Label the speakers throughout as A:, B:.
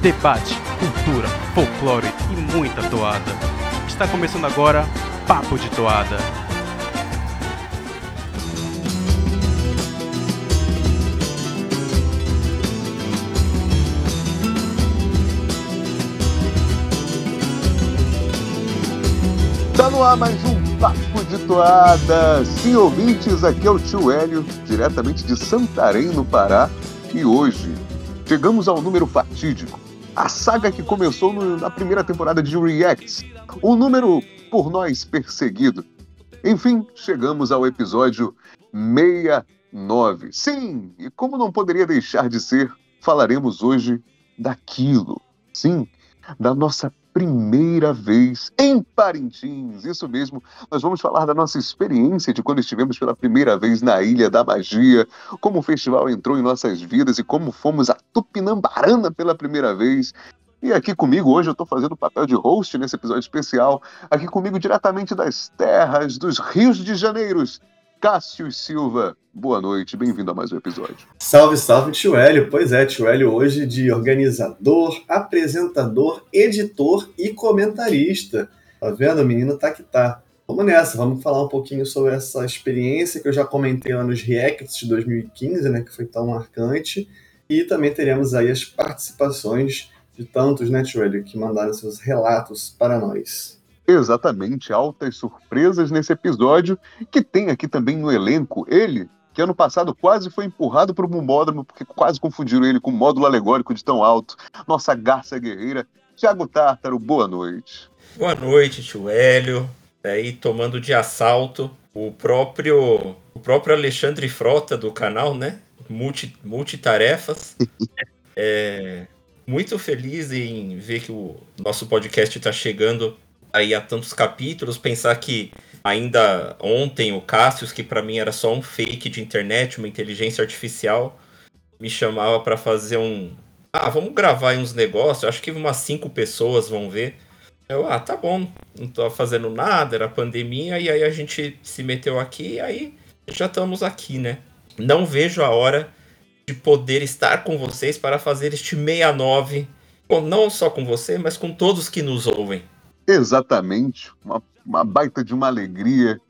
A: debate, cultura, folclore e muita toada. Está começando agora Papo de Toada.
B: Tá no ar mais um Papo de Toada. Sim, ouvintes, aqui é o tio Hélio, diretamente de Santarém, no Pará. E hoje chegamos ao número fatídico. A saga que começou no- na primeira temporada de Reacts. O número por nós perseguido. Enfim, chegamos ao episódio 69. Sim, e como não poderia deixar de ser, falaremos hoje daquilo. Sim, da nossa primeira vez em Parintins. Isso mesmo, nós vamos falar da nossa experiência de quando estivemos pela primeira vez na Ilha da Magia, como o festival entrou em nossas vidas e como fomos a Tupinambarana pela primeira vez. E aqui comigo, hoje eu estou fazendo o papel de host nesse episódio especial, aqui comigo diretamente das terras, dos rios de Janeiros, Cássio Silva. Boa noite, bem-vindo a mais um episódio.
C: Salve, salve, tio Hélio. Pois é, tio Hélio hoje de organizador, apresentador, editor e comentarista. Tá vendo? O menino tá que tá. Vamos nessa, vamos falar um pouquinho sobre essa experiência que eu já comentei lá nos Reacts de 2015, né, que foi tão marcante. E também teremos aí as participações de tantos, né, tio Hélio, que mandaram seus relatos para nós.
B: Exatamente, altas surpresas nesse episódio, que tem aqui também no elenco ele, que ano passado quase foi empurrado para o Mumódromo, porque quase confundiram ele com o módulo alegórico de tão alto. Nossa garça guerreira, Tiago Tártaro, boa noite.
D: Boa noite, tio Hélio. Aí tomando de assalto o próprio o próprio Alexandre Frota do canal, né? Multi, multitarefas. é, muito feliz em ver que o nosso podcast está chegando aí a tantos capítulos. Pensar que ainda ontem o Cassius, que para mim era só um fake de internet, uma inteligência artificial, me chamava para fazer um. Ah, vamos gravar uns negócios. Acho que umas cinco pessoas vão ver. Eu, ah, tá bom, não tô fazendo nada, era pandemia, e aí a gente se meteu aqui, e aí já estamos aqui, né? Não vejo a hora de poder estar com vocês para fazer este 69, bom, não só com você, mas com todos que nos ouvem.
B: Exatamente, uma, uma baita de uma alegria.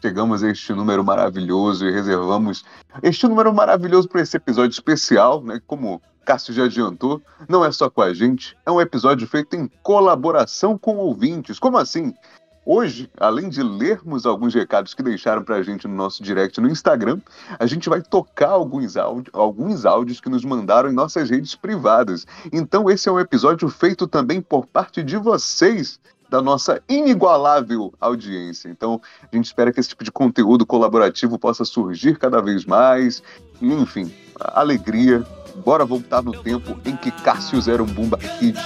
B: Chegamos a este número maravilhoso e reservamos este número maravilhoso para esse episódio especial, né? Como Cássio já adiantou, não é só com a gente, é um episódio feito em colaboração com ouvintes. Como assim? Hoje, além de lermos alguns recados que deixaram para a gente no nosso direct no Instagram, a gente vai tocar alguns, áudio, alguns áudios que nos mandaram em nossas redes privadas. Então, esse é um episódio feito também por parte de vocês, da nossa inigualável audiência. Então, a gente espera que esse tipo de conteúdo colaborativo possa surgir cada vez mais. Enfim, alegria. Bora voltar no tempo em que Cássio era um Bumba Kid.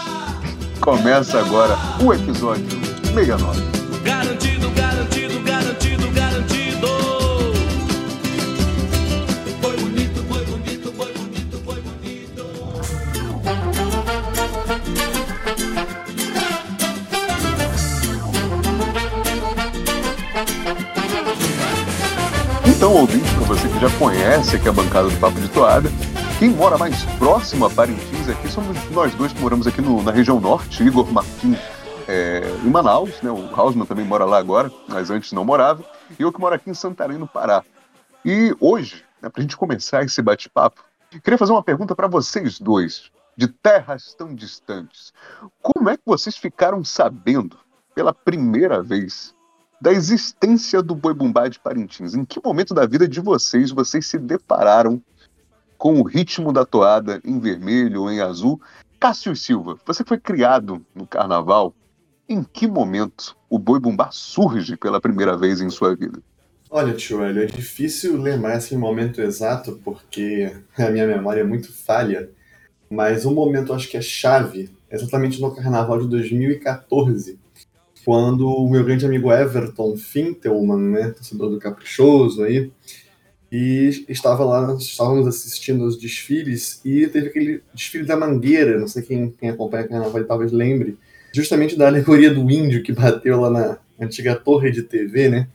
B: Começa agora o episódio 69.
E: Garantido, garantido, garantido,
B: Ouvinte, para você que já conhece aqui a bancada do Papo de Toada, quem mora mais próximo a Parintins aqui somos nós dois que moramos aqui no- na região norte, Igor Martins é, em Manaus, né? O Hausmann também mora lá agora, mas antes não morava, e eu que moro aqui em Santarém, no Pará. E hoje, né, para a gente começar esse bate-papo, queria fazer uma pergunta para vocês dois, de terras tão distantes. Como é que vocês ficaram sabendo, pela primeira vez, da existência do Boi Bumbá de Parintins. Em que momento da vida de vocês vocês se depararam com o ritmo da toada em vermelho ou em azul? Cássio Silva, você foi criado no carnaval. Em que momento o Boi Bumbá surge pela primeira vez em sua vida?
C: Olha, tio Hélio, é difícil lembrar esse momento exato porque a minha memória é muito falha, mas um momento acho que é chave, exatamente no carnaval de 2014, quando o meu grande amigo Everton Fintelman, né, torcedor do Caprichoso aí, e estava lá, estávamos assistindo os desfiles e teve aquele desfile da Mangueira, não sei quem, quem acompanha o carnaval talvez lembre, justamente da alegoria do índio que bateu lá na antiga torre de TV, né?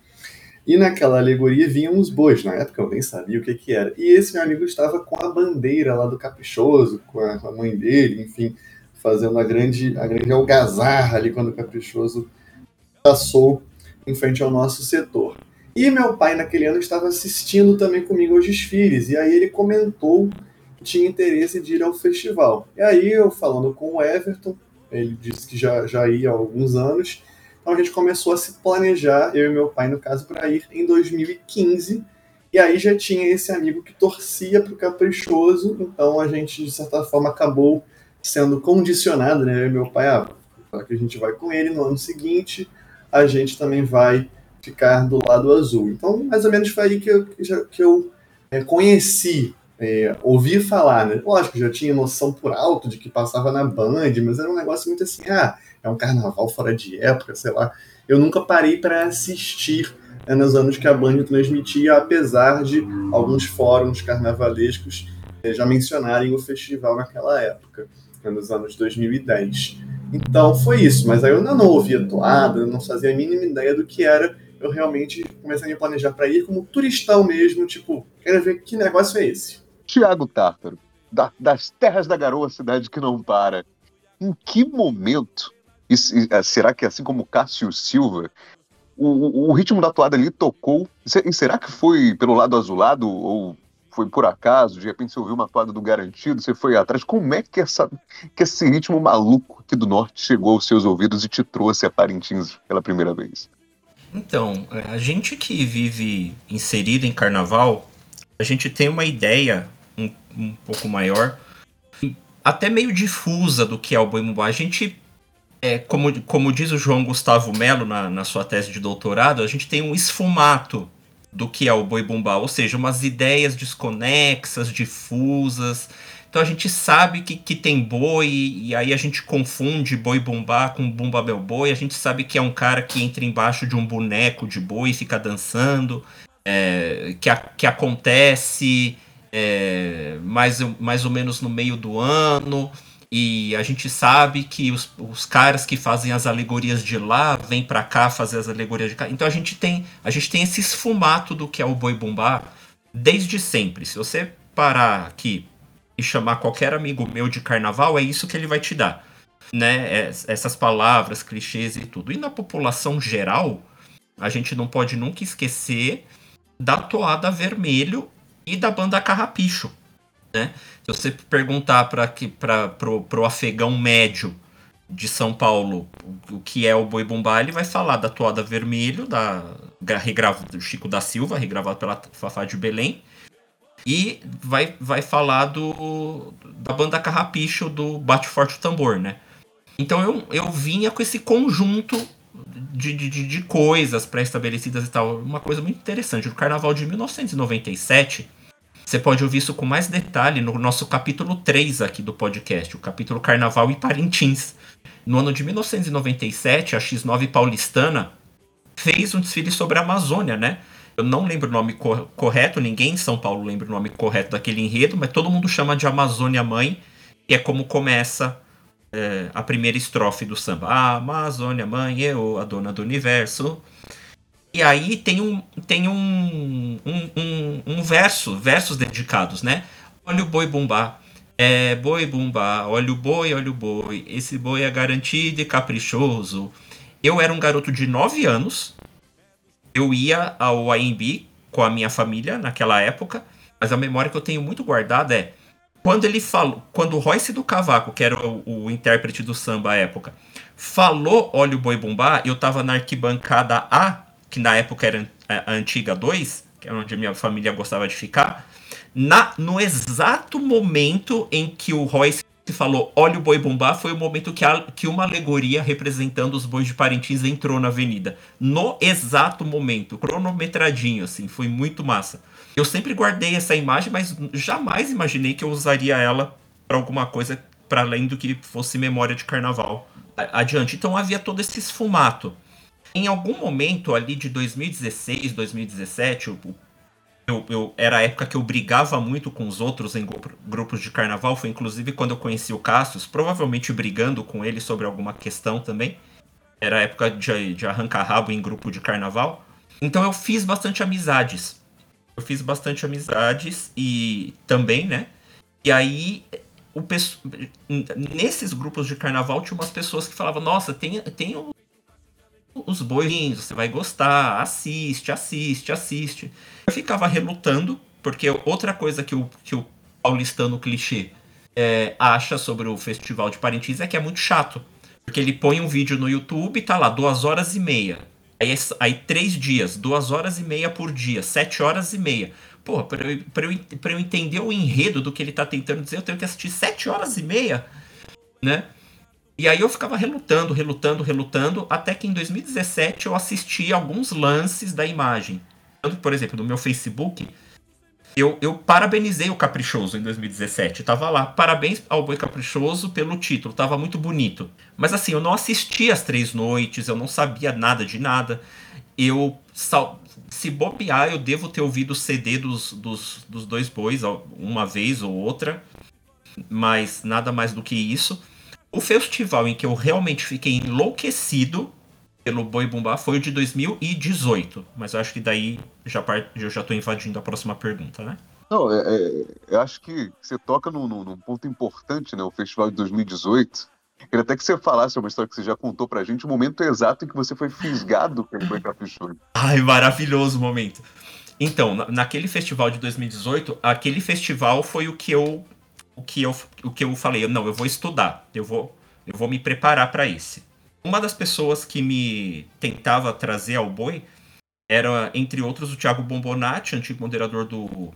C: E naquela alegoria vinham os bois. Na época eu nem sabia o que, que era. E esse meu amigo estava com a bandeira lá do Caprichoso, com a, com a mãe dele, enfim. fazendo a grande, a grande algazarra ali quando o Caprichoso passou em frente ao nosso setor. E meu pai, naquele ano, estava assistindo também comigo aos desfiles, e aí ele comentou que tinha interesse de ir ao festival. E aí eu, falando com o Everton, ele disse que já, já ia há alguns anos, então a gente começou a se planejar, eu e meu pai, no caso, para ir em 2015. E aí já tinha esse amigo que torcia para o Caprichoso, então a gente, de certa forma, acabou sendo condicionado, né? Eu e meu pai, ah, que a gente vai com ele no ano seguinte, a gente também vai ficar do lado azul. Então, mais ou menos foi aí que eu, que eu é, conheci, é, ouvi falar, né? Lógico, já tinha noção por alto de que passava na Band, mas era um negócio muito assim, ah, é um carnaval fora de época, sei lá. Eu nunca parei para assistir né, nos anos que a Band transmitia, apesar de alguns fóruns carnavalescos é, já mencionarem o festival naquela época, né, nos anos 2010. Então foi isso, mas aí eu ainda não ouvia toada, não fazia a mínima ideia do que era. Eu realmente comecei a me planejar para ir como turistão mesmo, tipo, quero ver que negócio é esse.
B: Tiago Tártaro, da, das terras da garoa, cidade que não para. Em que momento, é, será que assim como Cássio Silva, o, o, ritmo da toada ali tocou? E será que foi pelo lado azulado ou foi por acaso? De repente você ouviu uma toada do Garantido, você foi atrás. Como é que, essa, que esse ritmo maluco aqui do Norte chegou aos seus ouvidos e te trouxe a Parintins pela primeira vez?
D: Então, a gente que vive inserido em carnaval, a gente tem uma ideia um, um pouco maior, até meio difusa do que é o boi. A gente, é, como, como diz o João Gustavo Melo na, na sua tese de doutorado, a gente tem um esfumato do que é o boi bumbá, ou seja, umas ideias desconexas, difusas. Então a gente sabe que, que tem boi, e aí a gente confunde boi bumbá com bumba meu boi. A gente sabe que é um cara que entra embaixo de um boneco de boi e fica dançando, é, que, a, que acontece é, mais, mais ou menos no meio do ano. E a gente sabe que os, os caras que fazem as alegorias de lá vêm para cá fazer as alegorias de cá. Então a gente tem a gente tem esse esfumato do que é o boi bumbá desde sempre. Se você parar aqui e chamar qualquer amigo meu de carnaval, é isso que ele vai te dar. Né? Essas palavras, clichês e tudo. E na população geral, a gente não pode nunca esquecer da toada vermelho e da banda Carrapicho. Né? Se você perguntar para pro, pro afegão médio de São Paulo o que é o boi bumbá, ele vai falar da toada vermelho, da do Chico da Silva, regravado pela Fafá de Belém, e vai, vai falar do da banda Carrapicho do Bate Forte o Tambor, né? Então eu, eu vinha com esse conjunto de, de, de coisas pré-estabelecidas e tal. Uma coisa muito interessante. No carnaval de 1997, você pode ouvir isso com mais detalhe no nosso capítulo 3 aqui do podcast, o capítulo Carnaval e Parintins. No ano de 1997, a X9 paulistana fez um desfile sobre a Amazônia, né? Eu não lembro o nome cor correto, ninguém em São Paulo lembra o nome correto daquele enredo, mas todo mundo chama de Amazônia Mãe, e é como começa é, a primeira estrofe do samba. Ah, Amazônia Mãe, eu, a dona do universo. E aí tem um, tem um, um, um, um verso, versos dedicados, né? Olha o boi bumbá. É, boi bumbá, olha o boi, olha o boi. Esse boi é garantido e caprichoso. Eu era um garoto de 9 anos. Eu ia ao AMB com a minha família naquela época. Mas a memória que eu tenho muito guardada é quando ele falou, quando o Royce do Cavaco, que era o, o intérprete do samba à época, falou Olha o Boi Bumbá, eu tava na arquibancada A que na época era a antiga 2, que era onde a minha família gostava de ficar, na, no exato momento em que o Royce falou olha o boi bombar, foi o momento que, a, que uma alegoria representando os bois de Parintins entrou na avenida. No exato momento, cronometradinho, assim, foi muito massa. Eu sempre guardei essa imagem, mas jamais imaginei que eu usaria ela para alguma coisa para além do que fosse memória de carnaval. Adiante. Então havia todo esse esfumato. Em algum momento ali de 2016, 2017, eu, eu, era a época que eu brigava muito com os outros em grupos de carnaval. Foi inclusive quando eu conheci o Cassius, provavelmente brigando com ele sobre alguma questão também. Era a época de, de arrancar rabo em grupo de carnaval. Então eu fiz bastante amizades. Eu fiz bastante amizades e também, né? E aí o pesso- nesses grupos de carnaval tinha umas pessoas que falavam, nossa, tem, tem os boizinhos, você vai gostar, assiste, assiste, assiste. Eu ficava relutando, porque outra coisa que o, que o paulistano clichê é, acha sobre o Festival de Parintins é que é muito chato. Porque ele põe um vídeo no YouTube tá lá, duas horas e meia. Aí, aí três dias, duas horas e meia por dia, sete horas e meia. Pô, pra eu, pra, eu, pra eu entender o enredo do que ele tá tentando dizer, eu tenho que assistir sete horas e meia, né? E aí eu ficava relutando, relutando, relutando, até que em 2017 eu assisti alguns lances da imagem. Tanto, por exemplo, no meu Facebook, eu, eu parabenizei o Caprichoso em 2017. Tava lá, parabéns ao Boi Caprichoso pelo título, tava muito bonito. Mas assim, eu não assisti as três noites, eu não sabia nada de nada. Eu, se bobear, eu devo ter ouvido o CD dos, dos, dos dois bois uma vez ou outra, mas nada mais do que isso. O festival em que eu realmente fiquei enlouquecido pelo Boi Bumbá foi o de 2018. Mas eu acho que daí já par- eu já tô invadindo a próxima pergunta, né?
B: Não, é, é, eu acho que você toca num, num- ponto importante, né? O festival de 2018. Queria até que você falasse uma história que você já contou pra gente, o momento exato em que você foi fisgado pelo Boi Caprichoso.
D: Ai, maravilhoso momento. Então, na- naquele festival de 2018, aquele festival foi o que eu o que eu o que eu falei, não, eu vou estudar, eu vou eu vou me preparar para esse. Uma das pessoas que me tentava trazer ao boi era, entre outros, o Thiago Bombonati, antigo moderador do,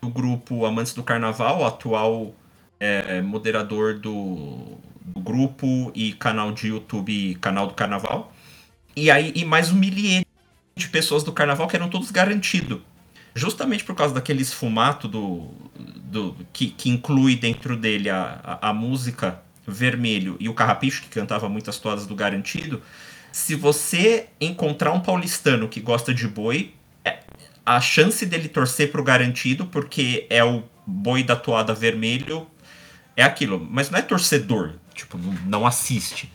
D: do grupo Amantes do Carnaval, atual é, moderador do, do grupo e canal de YouTube Canal do Carnaval. E aí, e mais um milier de pessoas do carnaval que eram todos garantidos. Justamente por causa daquele esfumato do, do que, que inclui dentro dele a, a, a música Vermelho e o Carrapicho, que cantava muitas toadas do Garantido. Se você encontrar um paulistano que gosta de boi, é- a chance dele torcer pro Garantido, porque é o boi da toada vermelho, é aquilo. Mas não é torcedor, tipo, não, assiste.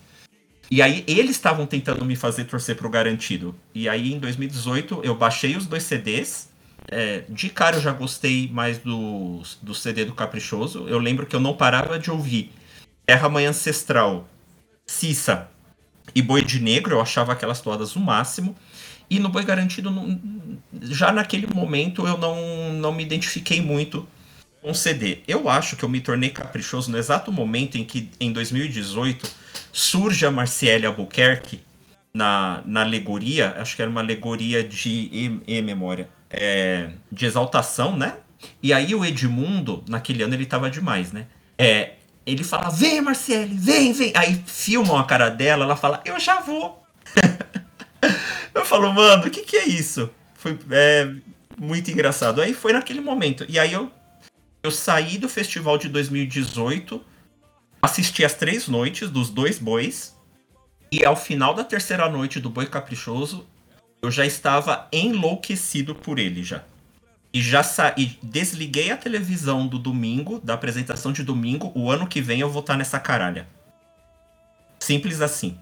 D: E aí eles estavam tentando me fazer torcer pro garantido. E aí em 2018 eu baixei os dois CDs. É, de cara eu já gostei mais do, do CD do Caprichoso. Eu lembro que eu não parava de ouvir Terra Mãe Ancestral, Cissa e Boi de Negro. Eu achava aquelas toadas o máximo. E no Boi Garantido, não- já naquele momento eu não, não me identifiquei muito com o CD. Eu acho que eu me tornei caprichoso no exato momento em que, em 2018, surge a Marciele Albuquerque na, na alegoria, acho que era uma alegoria de e, e memória, é, de exaltação, né? E aí o Edmundo, naquele ano ele tava demais, né? É, ele fala, vem Marciele, vem, vem. Aí filmam a cara dela, ela fala, eu já vou. eu falo, mano, o que que é isso? Foi é, muito engraçado. Aí foi naquele momento. E aí eu, eu saí do festival de 2018 assisti as três noites dos dois bois. E ao final da terceira noite do Boi Caprichoso, eu já estava enlouquecido por ele já. E já saí, desliguei a televisão do domingo, da apresentação de domingo. O ano que vem eu vou estar nessa caralha. Simples assim.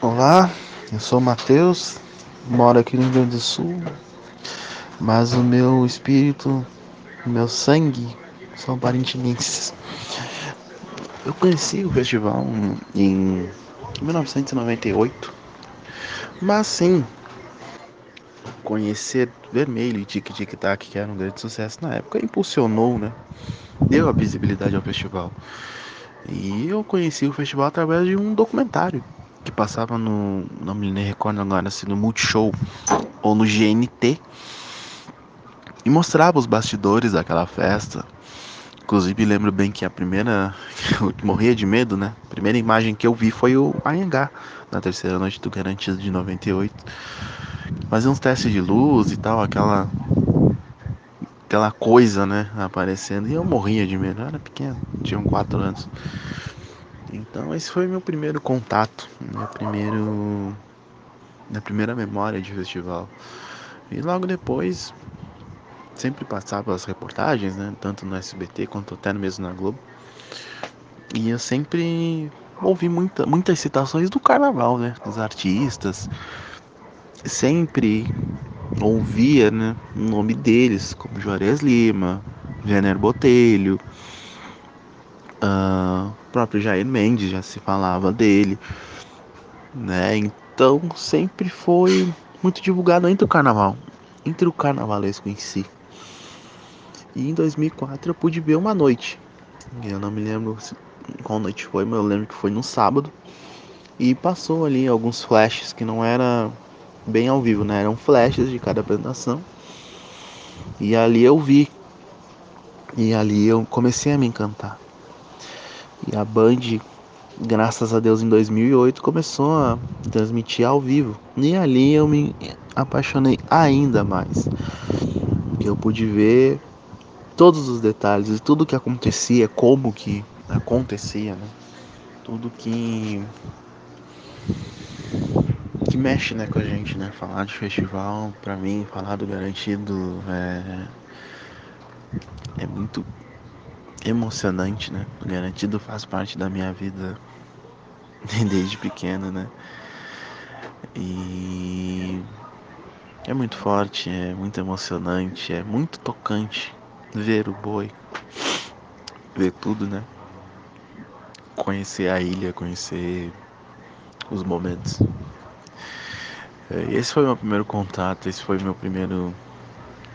F: Olá, eu sou o Matheus, moro aqui no Rio Grande do Sul, mas o meu espírito, o meu sangue são parintinenses. Eu conheci o festival em 1998, mas sim, conhecer Vermelho e Tic Tic Tac, que era um grande sucesso na época, impulsionou, né? Deu a visibilidade ao festival. E eu conheci o festival através de um documentário que passava no. Não me recordo agora se no Multishow ou no GNT. E mostrava os bastidores daquela festa. Inclusive lembro bem que a primeira. Eu morria de medo, né? A primeira imagem que eu vi foi o Anhangá, na terceira noite do Garantido de 98. Fazia uns testes de luz e tal, aquela. Aquela coisa, né? Aparecendo. E eu morria de medo. Eu era pequeno, tinha 4 anos. Então esse foi meu primeiro contato, meu primeiro minha primeira memória de festival. E logo depois sempre passava as reportagens, né, tanto no SBT quanto até mesmo na Globo. E eu sempre ouvi muita, muitas citações do carnaval, né, dos artistas. Sempre ouvia, né, o nome deles, como Juarez Lima, Jenner Botelho, Uh, o próprio Jair Mendes já se falava dele, né? Então sempre foi muito divulgado entre o carnaval, entre o carnavalesco em si. E em 2004 eu pude ver uma noite. Eu não me lembro qual noite foi, mas eu lembro que foi no sábado. E passou ali alguns flashes que não era bem ao vivo, né? Eram flashes de cada apresentação. E ali eu vi. E ali eu comecei a me encantar. E a Band, graças a Deus, em 2008 começou a transmitir ao vivo. E ali eu me apaixonei ainda mais. Eu pude ver todos os detalhes e tudo que acontecia, como que acontecia, né? Tudo que que mexe né, com a gente, né? Falar de festival, pra mim, falar do garantido é, é muito emocionante, né? O garantido faz parte da minha vida desde pequeno, né? E é muito forte, é muito emocionante, é muito tocante ver o boi, ver tudo, né? Conhecer a ilha, conhecer os momentos. Esse foi meu primeiro contato, esse foi meu primeiro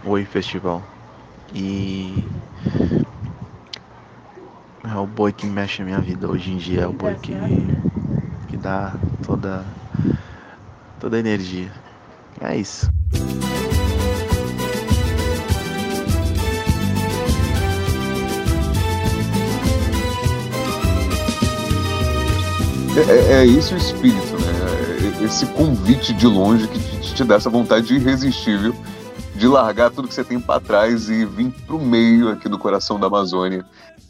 F: Oi Festival. E é o boi que mexe a minha vida hoje em dia, é o boi que, que dá toda, toda a energia. É isso.
B: É, é, é esse o espírito, né? É esse convite de longe que te, te dá essa vontade irresistível de largar tudo que você tem para trás e vir pro meio aqui do coração da Amazônia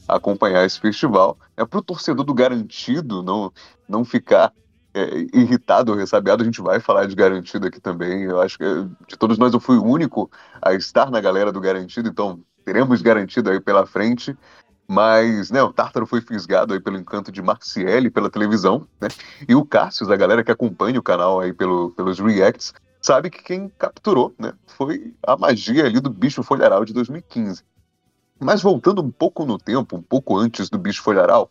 B: acompanhar esse festival. É para o torcedor do garantido não, não ficar é, irritado ou ressabiado, a gente vai falar de garantido aqui também. Eu acho que de todos nós eu fui o único a estar na galera do garantido, então teremos garantido aí pela frente. Mas, né, o Tártaro foi fisgado aí pelo encanto de Marciele pela televisão, né? E o Cássio, a galera que acompanha o canal aí pelo, pelos reacts, sabe que quem capturou, né, foi a magia ali do Bicho Folharal de 2015. Mas voltando um pouco no tempo, um pouco antes do Bicho Folharal,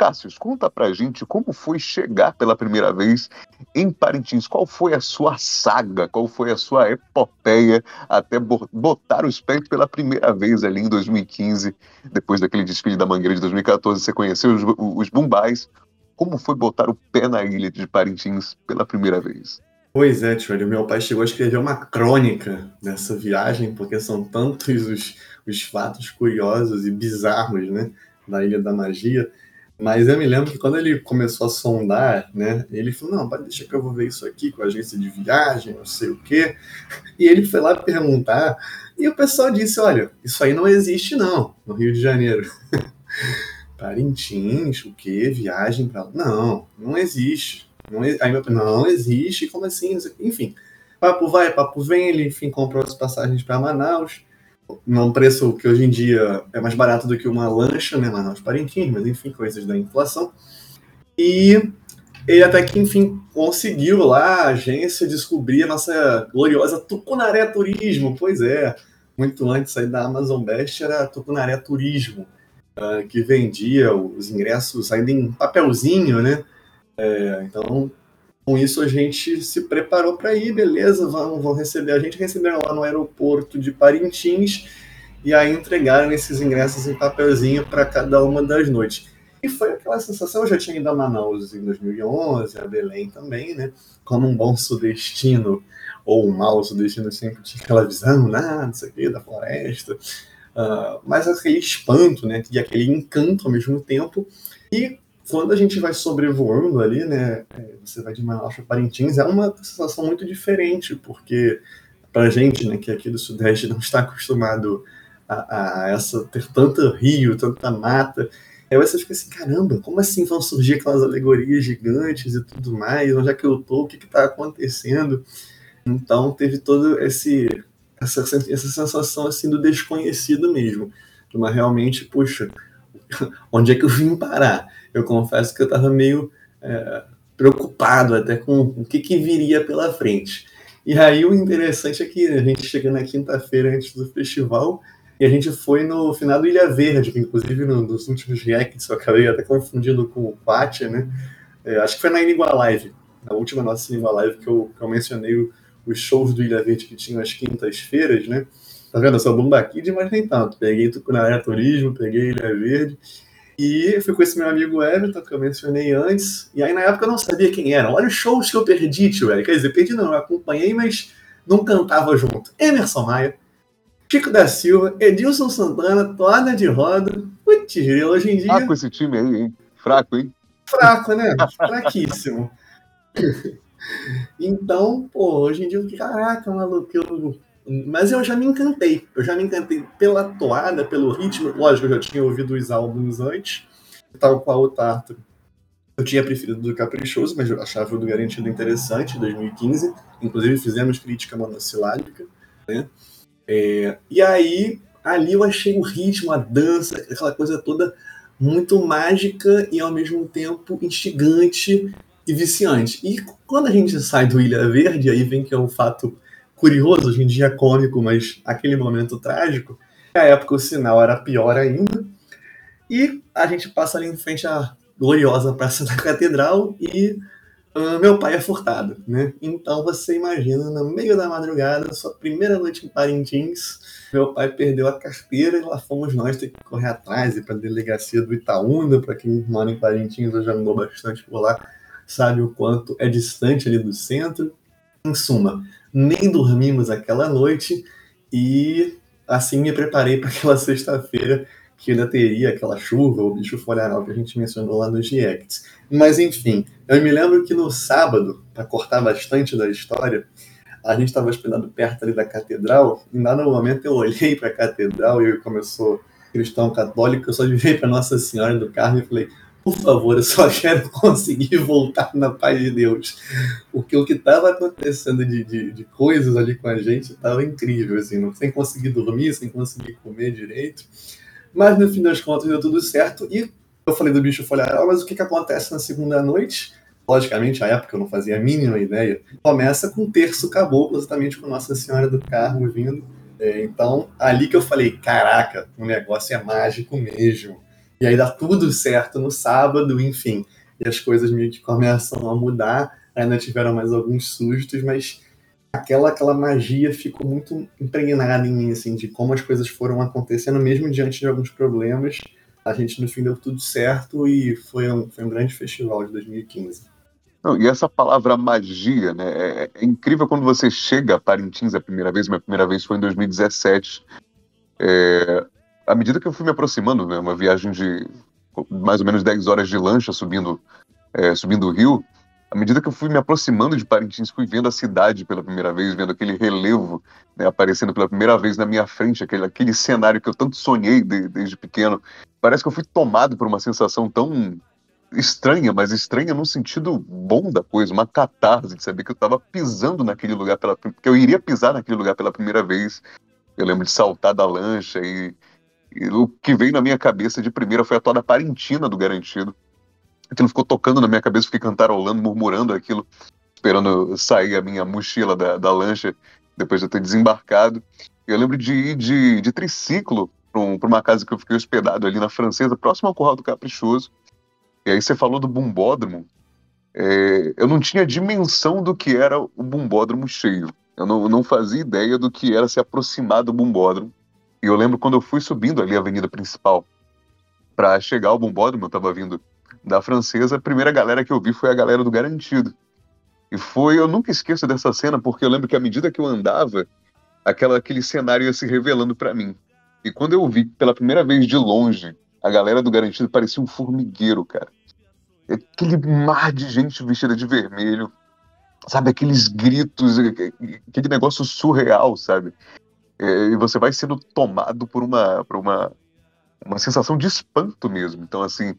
B: Cássio, conta pra gente como foi chegar pela primeira vez em Parintins. Qual foi a sua saga? Qual foi a sua epopeia até botar os pés pela primeira vez ali em 2015, depois daquele desfile da Mangueira de 2014? Você conheceu os, os Bumbais. Como foi botar o pé na ilha de Parintins pela primeira vez?
C: Pois é, tio. Meu pai chegou a escrever uma crônica dessa viagem, porque são tantos os, os fatos curiosos e bizarros, né, da Ilha da Magia mas eu me lembro que quando ele começou a sondar, né, ele falou, não, pode deixar que eu vou ver isso aqui com a agência de viagem, não sei o quê. E ele foi lá perguntar, e o pessoal disse, olha, isso aí não existe não, no Rio de Janeiro. Parintins, o quê? Viagem para Não, não existe. Não, aí meu, não existe, como assim? Enfim, papo vai, papo vem, ele enfim comprou as passagens para Manaus num preço que hoje em dia é mais barato do que uma lancha, né, Manaus Parintins, mas enfim, coisas da inflação. E ele até que, enfim, conseguiu lá a agência descobrir a nossa gloriosa Tucunaré Turismo. Pois é, muito antes aí da Amazon Best era Tucunaré Turismo, uh, que vendia os ingressos ainda em papelzinho, né? É, então, com isso a gente se preparou para ir, beleza, vão, vão receber. A gente receberam lá no aeroporto de Parintins e aí entregaram esses ingressos em papelzinho para cada uma das noites. E foi aquela sensação, eu já tinha ido a Manaus em 2011, a Belém também, né? Como um bom sudestino, ou um mau sudestino, sempre tinha aquela visão, nada, né? isso aqui, da floresta. Uh, mas aquele espanto, né? E aquele encanto ao mesmo tempo. E quando a gente vai sobrevoando ali, né, é, você vai de Manaus para Parintins, é uma sensação muito diferente, porque para a gente, né, que aqui do Sudeste não está acostumado a, a essa ter tanto rio, tanta mata, aí você fica assim, caramba, como assim vão surgir aquelas alegorias gigantes e tudo mais? Onde é que eu tô? O que está acontecendo? Então teve todo esse essa, essa sensação assim do desconhecido mesmo, de uma realmente, puxa, onde é que eu vim parar? eu confesso que eu estava meio é, preocupado até com o que, que viria pela frente. E aí o interessante é que a gente chega na quinta-feira antes do festival E a gente foi no final do Ilha Verde, que inclusive no, nos últimos reacts eu acabei até confundindo com o Pátia, né? É, acho que foi na Inigua Live, na última nossa Inigua Live que eu, que eu mencionei os shows do Ilha Verde que tinham as quintas-feiras, né? Tá vendo? Eu sou Bomba Kid, mas nem tanto. Peguei Tucunaré Turismo, peguei Ilha Verde. E fui com esse meu amigo Everton, que eu mencionei antes. E aí, na época, eu não sabia quem era. Olha os shows que eu perdi, tio, velho. Quer dizer, perdi não, eu acompanhei, mas não cantava junto. Emerson Maia, Chico da Silva, Edilson Santana, Toada de Roda. Putz, hoje em dia.
B: Com esse time aí, hein? Fraco, hein?
C: Fraco, né? Fraquíssimo. então, pô, hoje em dia caraca, maluco, eu... mas eu já me encantei. Eu já me encantei pela toada, pelo ritmo. Lógico, eu já tinha ouvido os álbuns antes. Eu tava com a Eu tinha preferido do Caprichoso, mas eu achava o do Garantido interessante, 2015. Inclusive fizemos crítica monossilábica, né? É, e aí, ali eu achei o ritmo, a dança, aquela coisa toda muito mágica e ao mesmo tempo instigante e viciante. E quando a gente sai do Ilha Verde, aí vem que é um fato curioso, hoje em dia é cômico, mas aquele momento trágico, na época o sinal era pior ainda, e a gente passa ali em frente à gloriosa Praça da Catedral e uh, meu pai é furtado, né? Então você imagina, no meio da madrugada, sua primeira noite em Parintins, meu pai perdeu a carteira e lá fomos nós ter que correr atrás e para a delegacia do Itaúna, para quem mora em Parintins, eu já andou bastante por lá, sabe o quanto é distante ali do centro. Em suma, nem dormimos aquela noite e assim me preparei para aquela sexta-feira que ainda teria aquela chuva, o bicho folharal que a gente mencionou lá nos reacts. Mas enfim, eu me lembro que no sábado, para cortar bastante da história, a gente estava hospedado perto ali da catedral, e nada no momento eu olhei para a catedral e eu, como eu sou cristão católico, eu só virei para Nossa Senhora do Carmo e falei: por favor, eu só quero conseguir voltar na paz de Deus. Porque o que estava acontecendo de, de, de, coisas ali com a gente estava incrível, assim, não, sem conseguir dormir, sem conseguir comer direito. Mas no fim das contas deu tudo certo. E eu falei do bicho folharal, mas o que, que acontece na segunda noite? Logicamente, a época eu não fazia a mínima ideia. Começa com o terço caboclo, exatamente com Nossa Senhora do Carmo vindo. É, então, ali que eu falei: caraca, o negócio é mágico mesmo e aí dá tudo certo no sábado, enfim. E as coisas meio que começam a mudar. Ainda tiveram mais alguns sustos, mas aquela aquela magia ficou muito impregnada em mim, assim, de como as coisas foram acontecendo, mesmo diante de alguns problemas. A gente, no fim, deu tudo certo e foi um, foi um grande festival de 2015.
B: Não, e essa palavra magia, né? É, é, incrível quando você chega a Parintins a primeira vez. Minha primeira vez foi em 2017. É, à medida que eu fui me aproximando, né, uma viagem de mais ou menos 10 horas de lancha subindo, é, subindo o rio, à medida que eu fui me aproximando de Parintins, fui vendo a cidade pela primeira vez, vendo aquele relevo né, aparecendo pela primeira vez na minha frente, aquele, aquele cenário que eu tanto sonhei de, desde pequeno. Parece que eu fui tomado por uma sensação tão estranha, mas estranha no sentido bom da coisa, uma catarse de saber que eu estava pisando naquele lugar pela que eu iria pisar naquele lugar pela primeira vez. Eu lembro de saltar da lancha e o que veio na minha cabeça de primeira foi a toda parentina do Garantido. Aquilo ficou tocando na minha cabeça, fiquei cantarolando, murmurando aquilo, esperando sair a minha mochila da, da lancha depois de ter desembarcado. Eu lembro de ir de, de triciclo para um, uma casa que eu fiquei hospedado ali na Francesa, próximo ao Curral do Caprichoso. E aí você falou do bumbódromo. É, eu não tinha dimensão do que era o bumbódromo cheio. Eu não, não fazia ideia do que era se aproximar do bumbódromo. E eu lembro quando eu fui subindo ali a avenida principal para chegar ao bombódromo, eu tava vindo da francesa, a primeira galera que eu vi foi a galera do Garantido. E foi, eu nunca esqueço dessa cena, porque eu lembro que à medida que eu andava, aquela, aquele cenário ia se revelando para mim. E quando eu vi pela primeira vez de longe, a galera do Garantido parecia um formigueiro, cara. Aquele mar de gente vestida de vermelho, sabe? Aqueles gritos, aquele negócio surreal, sabe? É, e você vai sendo tomado por uma, por uma, uma sensação de espanto mesmo. Então, assim,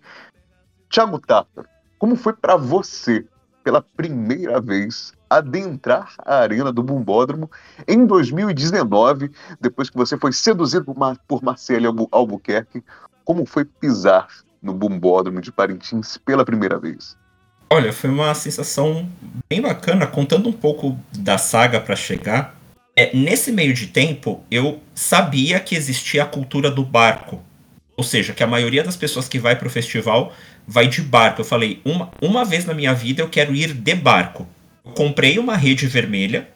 B: Thiago Tata, como foi para você, pela primeira vez, adentrar a arena do Bumbódromo em 2019, depois que você foi seduzido por, por Marcelo Albuquerque? Como foi pisar no Bumbódromo de Parintins pela primeira vez?
D: Olha, foi uma sensação bem bacana, contando um pouco da saga para chegar É, nesse meio de tempo, eu sabia que existia a cultura do barco. Ou seja, que a maioria das pessoas que vai pro festival vai de barco. Eu falei, uma, uma vez na minha vida eu quero ir de barco. Eu comprei uma rede vermelha,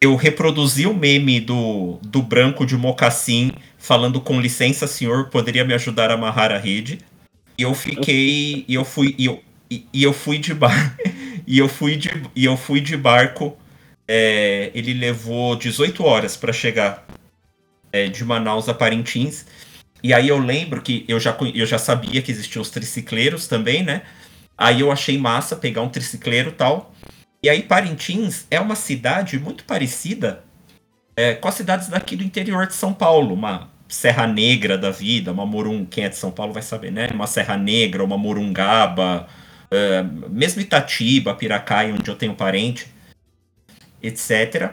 D: eu reproduzi o meme do, do branco de mocassim falando com licença, senhor, poderia me ajudar a amarrar a rede. E eu fiquei. E eu fui. E eu, e, e eu fui de bar. e eu fui de, e eu fui de barco. É, ele levou 18 horas para chegar é, de Manaus a Parintins. E aí eu lembro que eu já, eu já sabia que existiam os tricicleiros também, né? Aí eu achei massa pegar um tricicleiro tal. E aí Parintins é uma cidade muito parecida é, com as cidades daqui do interior de São Paulo. Uma Serra Negra da vida, uma Morum, quem é de São Paulo vai saber, né? Uma Serra Negra, uma Morungaba, uh, mesmo Itatiba, Piracaia, onde eu tenho parente, etc.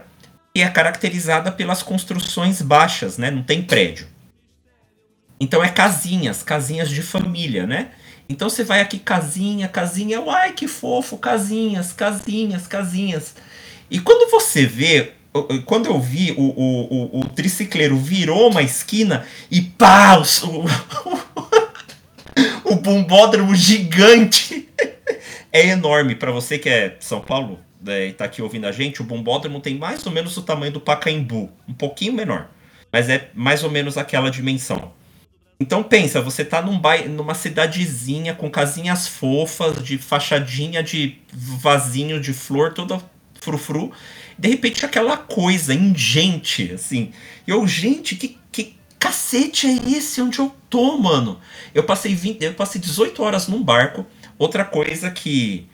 D: E é caracterizada pelas construções baixas, né? Não tem prédio. Então é casinhas, casinhas de família, né? Então você vai aqui casinha, casinha, ai que fofo, casinhas, casinhas, casinhas. E quando você vê quando eu vi o, o, o, o, tricicleiro virou uma esquina e pá, o, o bombódromo gigante é enorme. Para você que é São Paulo né, e tá aqui ouvindo a gente, o bombódromo tem mais ou menos o tamanho do Pacaembu, um pouquinho menor, mas é mais ou menos aquela dimensão. Então pensa, você tá num bairro, numa cidadezinha com casinhas fofas, de fachadinha de vasinho de flor, toda frufru de repente aquela coisa ingente, assim. E eu, gente, que, que cacete é esse onde eu tô, mano? Eu passei 20, eu passei 18 horas num barco. Outra coisa que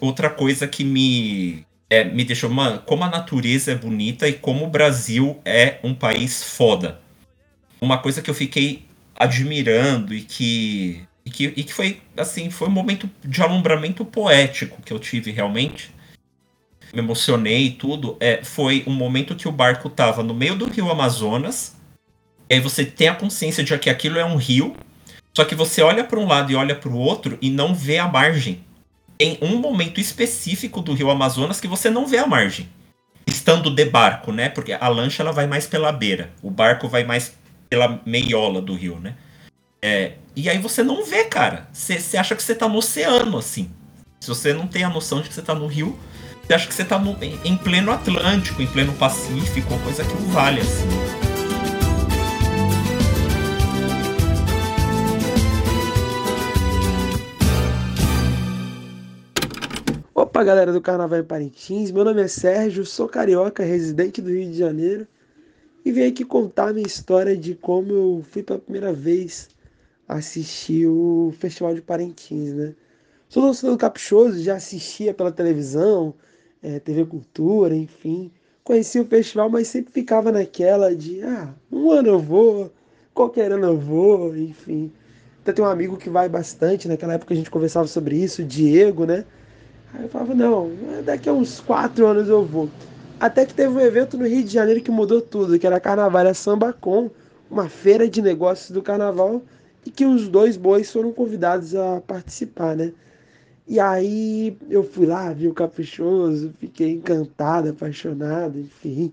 D: outra coisa que me é, me deixou, mano, como a natureza é bonita e como o Brasil é um país foda. Uma coisa que eu fiquei admirando e que e que, e que foi assim, foi um momento de alumbramento poético que eu tive realmente me emocionei e tudo, é, foi um momento que o barco tava no meio do rio Amazonas. E aí você tem a consciência de que aquilo é um rio. Só que você olha para um lado e olha para o outro e não vê a margem. Tem um momento específico do rio Amazonas que você não vê a margem. Estando de barco, né? Porque a lancha ela vai mais pela beira. O barco vai mais pela meiola do rio, né? É, e aí você não vê, cara. Você acha que você tá no oceano, assim. Se você não tem a noção de que você tá no rio, você acha que você tá no, em pleno Atlântico, em pleno Pacífico, coisa que não vale assim.
G: Opa, galera do Carnaval em Parintins, meu nome é Sérgio, sou carioca, residente do Rio de Janeiro e vim aqui contar minha história de como eu fui pela primeira vez assistir o Festival de Parintins, né? Sou torcedor caprichoso, já assistia pela televisão, é, TV Cultura, enfim. Conhecia o festival, mas sempre ficava naquela de, ah, um ano eu vou, qualquer ano eu vou, enfim. Até tem um amigo que vai bastante, naquela época a gente conversava sobre isso, Diego, né? Aí eu falava, não, daqui a uns quatro anos eu vou. Até que teve um evento no Rio de Janeiro que mudou tudo, que era Carnaval Samba Com, uma feira de negócios do carnaval, e que os dois bois foram convidados a participar, né? E aí eu fui lá, vi o Caprichoso, fiquei encantado, apaixonado, enfim.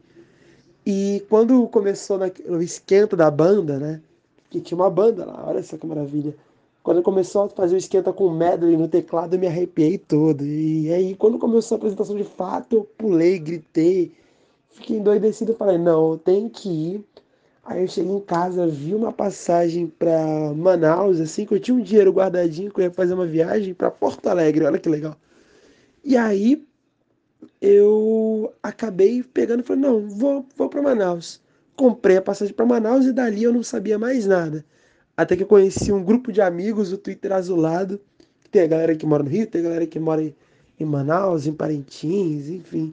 G: E quando começou na, esquenta da banda, né? Que tinha uma banda lá, olha só que maravilha. Quando começou a fazer o esquenta com medley no teclado, eu me arrepiei todo. E aí, quando começou a apresentação de fato, eu pulei, gritei, fiquei endoidecido. Falei, não, tem que ir Aí eu cheguei em casa, vi uma passagem para Manaus, assim, que eu tinha um dinheiro guardadinho, que eu ia fazer uma viagem para Porto Alegre, olha que legal. E aí eu acabei pegando e falei, não, vou, vou para Manaus. Comprei a passagem para Manaus e dali eu não sabia mais nada. Até que eu conheci um grupo de amigos, o Twitter Azulado, tem a galera que mora no Rio, tem a galera que mora em Manaus, em Parintins, enfim.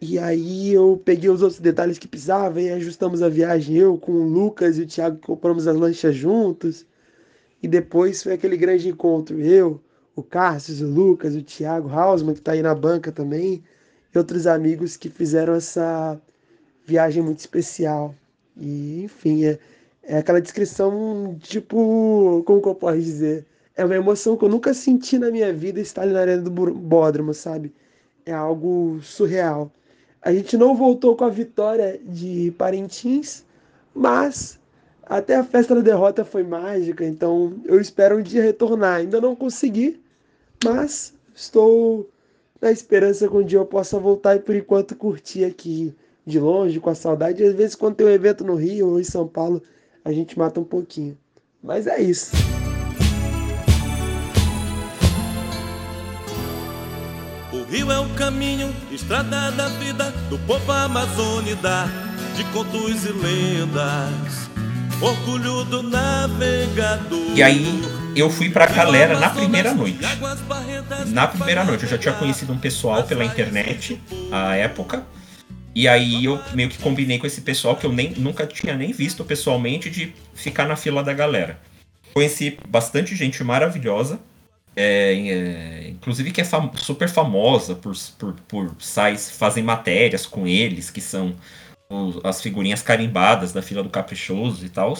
G: E aí eu peguei os outros detalhes que precisava e ajustamos a viagem, eu com o Lucas e o Thiago compramos as lanchas juntos. E depois foi aquele grande encontro, eu, o Cássio, o Lucas, o Thiago Hausmann, que está aí na banca também, e outros amigos que fizeram essa viagem muito especial. E, enfim, é, é aquela descrição, tipo, como que eu posso dizer? É uma emoção que eu nunca senti na minha vida estar ali na arena do Bódromo, sabe? É algo surreal. A gente não voltou com a vitória de Parintins, mas até a festa da derrota foi mágica, então eu espero um dia retornar. Ainda não consegui, mas estou na esperança que um dia eu possa voltar e por enquanto curtir aqui de longe, com a saudade. Às vezes, quando tem um evento no Rio ou em São Paulo, a gente mata um pouquinho. Mas é isso.
E: O rio é o caminho, estrada da vida do povo amazônida, de contos e lendas, orgulho do navegador.
D: E aí eu fui pra galera na primeira noite. Na primeira noite eu já tinha conhecido um pessoal pela internet à época. E aí eu meio que combinei com esse pessoal que eu nem, nunca tinha nem visto pessoalmente de ficar na fila da galera. Conheci bastante gente maravilhosa, é, é, inclusive que é fam super famosa por, por, por sites fazem matérias com eles, que são as figurinhas carimbadas da fila do Caprichoso e tal.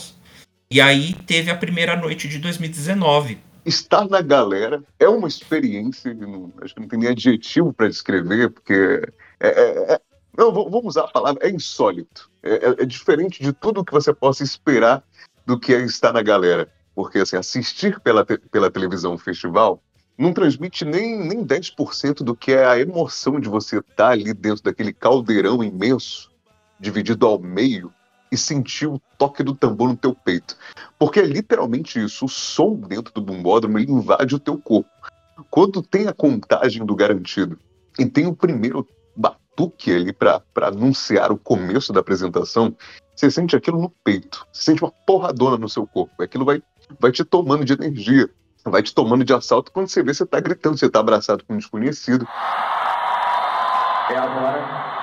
D: E aí teve a primeira noite de 2019.
B: Estar na galera é uma experiência, não, acho que não tem nem adjetivo para descrever, porque é, é, é não, vamos usar a palavra, é insólito. É, é, é, diferente de tudo que você possa esperar do que é estar na galera. Porque assim, assistir pela, te, pela televisão o festival não transmite nem, nem 10% do que é a emoção de você estar ali dentro daquele caldeirão imenso, dividido ao meio, e sentir o toque do tambor no teu peito. Porque é literalmente isso, o som dentro do bumbódromo ele invade o teu corpo. Quando tem a contagem do garantido e tem o primeiro batuque ali para anunciar o começo da apresentação, você sente aquilo no peito, você sente uma porradona no seu corpo. Aquilo vai, vai te tomando de energia, vai te tomando de assalto quando você vê você tá gritando, você tá abraçado com um desconhecido.
E: É agora.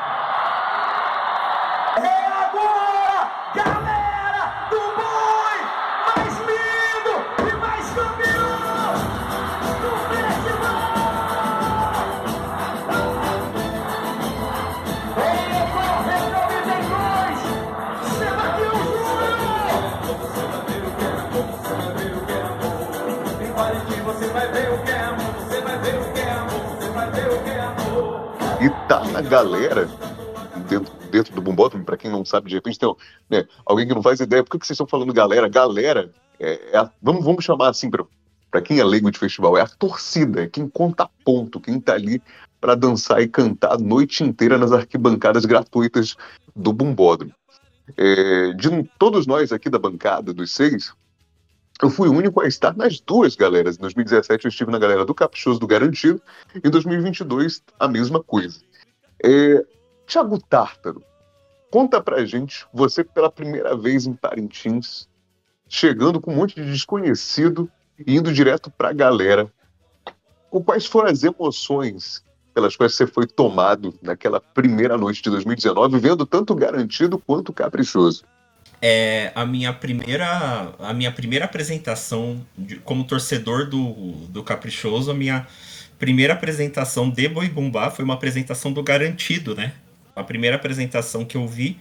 B: Tá na galera, dentro, dentro do Bumbódromo, para quem não sabe, de repente tem né, alguém que não faz ideia, por que, que vocês estão falando galera? Galera, é, é vamos, vamos chamar assim, para quem é leigo de festival, é a torcida, é quem conta ponto, quem tá ali para dançar e cantar a noite inteira nas arquibancadas gratuitas do Bumbódromo. É, de todos nós aqui da bancada, dos seis, eu fui o único a estar nas duas galeras. Em 2017 eu estive na galera do Caprichoso do Garantido. Em 2022, a mesma coisa. É... Tiago Tártaro, conta pra gente, você pela primeira vez em Parintins, chegando com um monte de desconhecido e indo direto pra galera. Quais foram as emoções pelas quais você foi tomado naquela primeira noite de 2019, vendo tanto Garantido quanto Caprichoso?
D: é a minha primeira a minha primeira apresentação de, como torcedor do, do Caprichoso, a minha primeira apresentação de Boi Bumbá foi uma apresentação do Garantido, né? A primeira apresentação que eu vi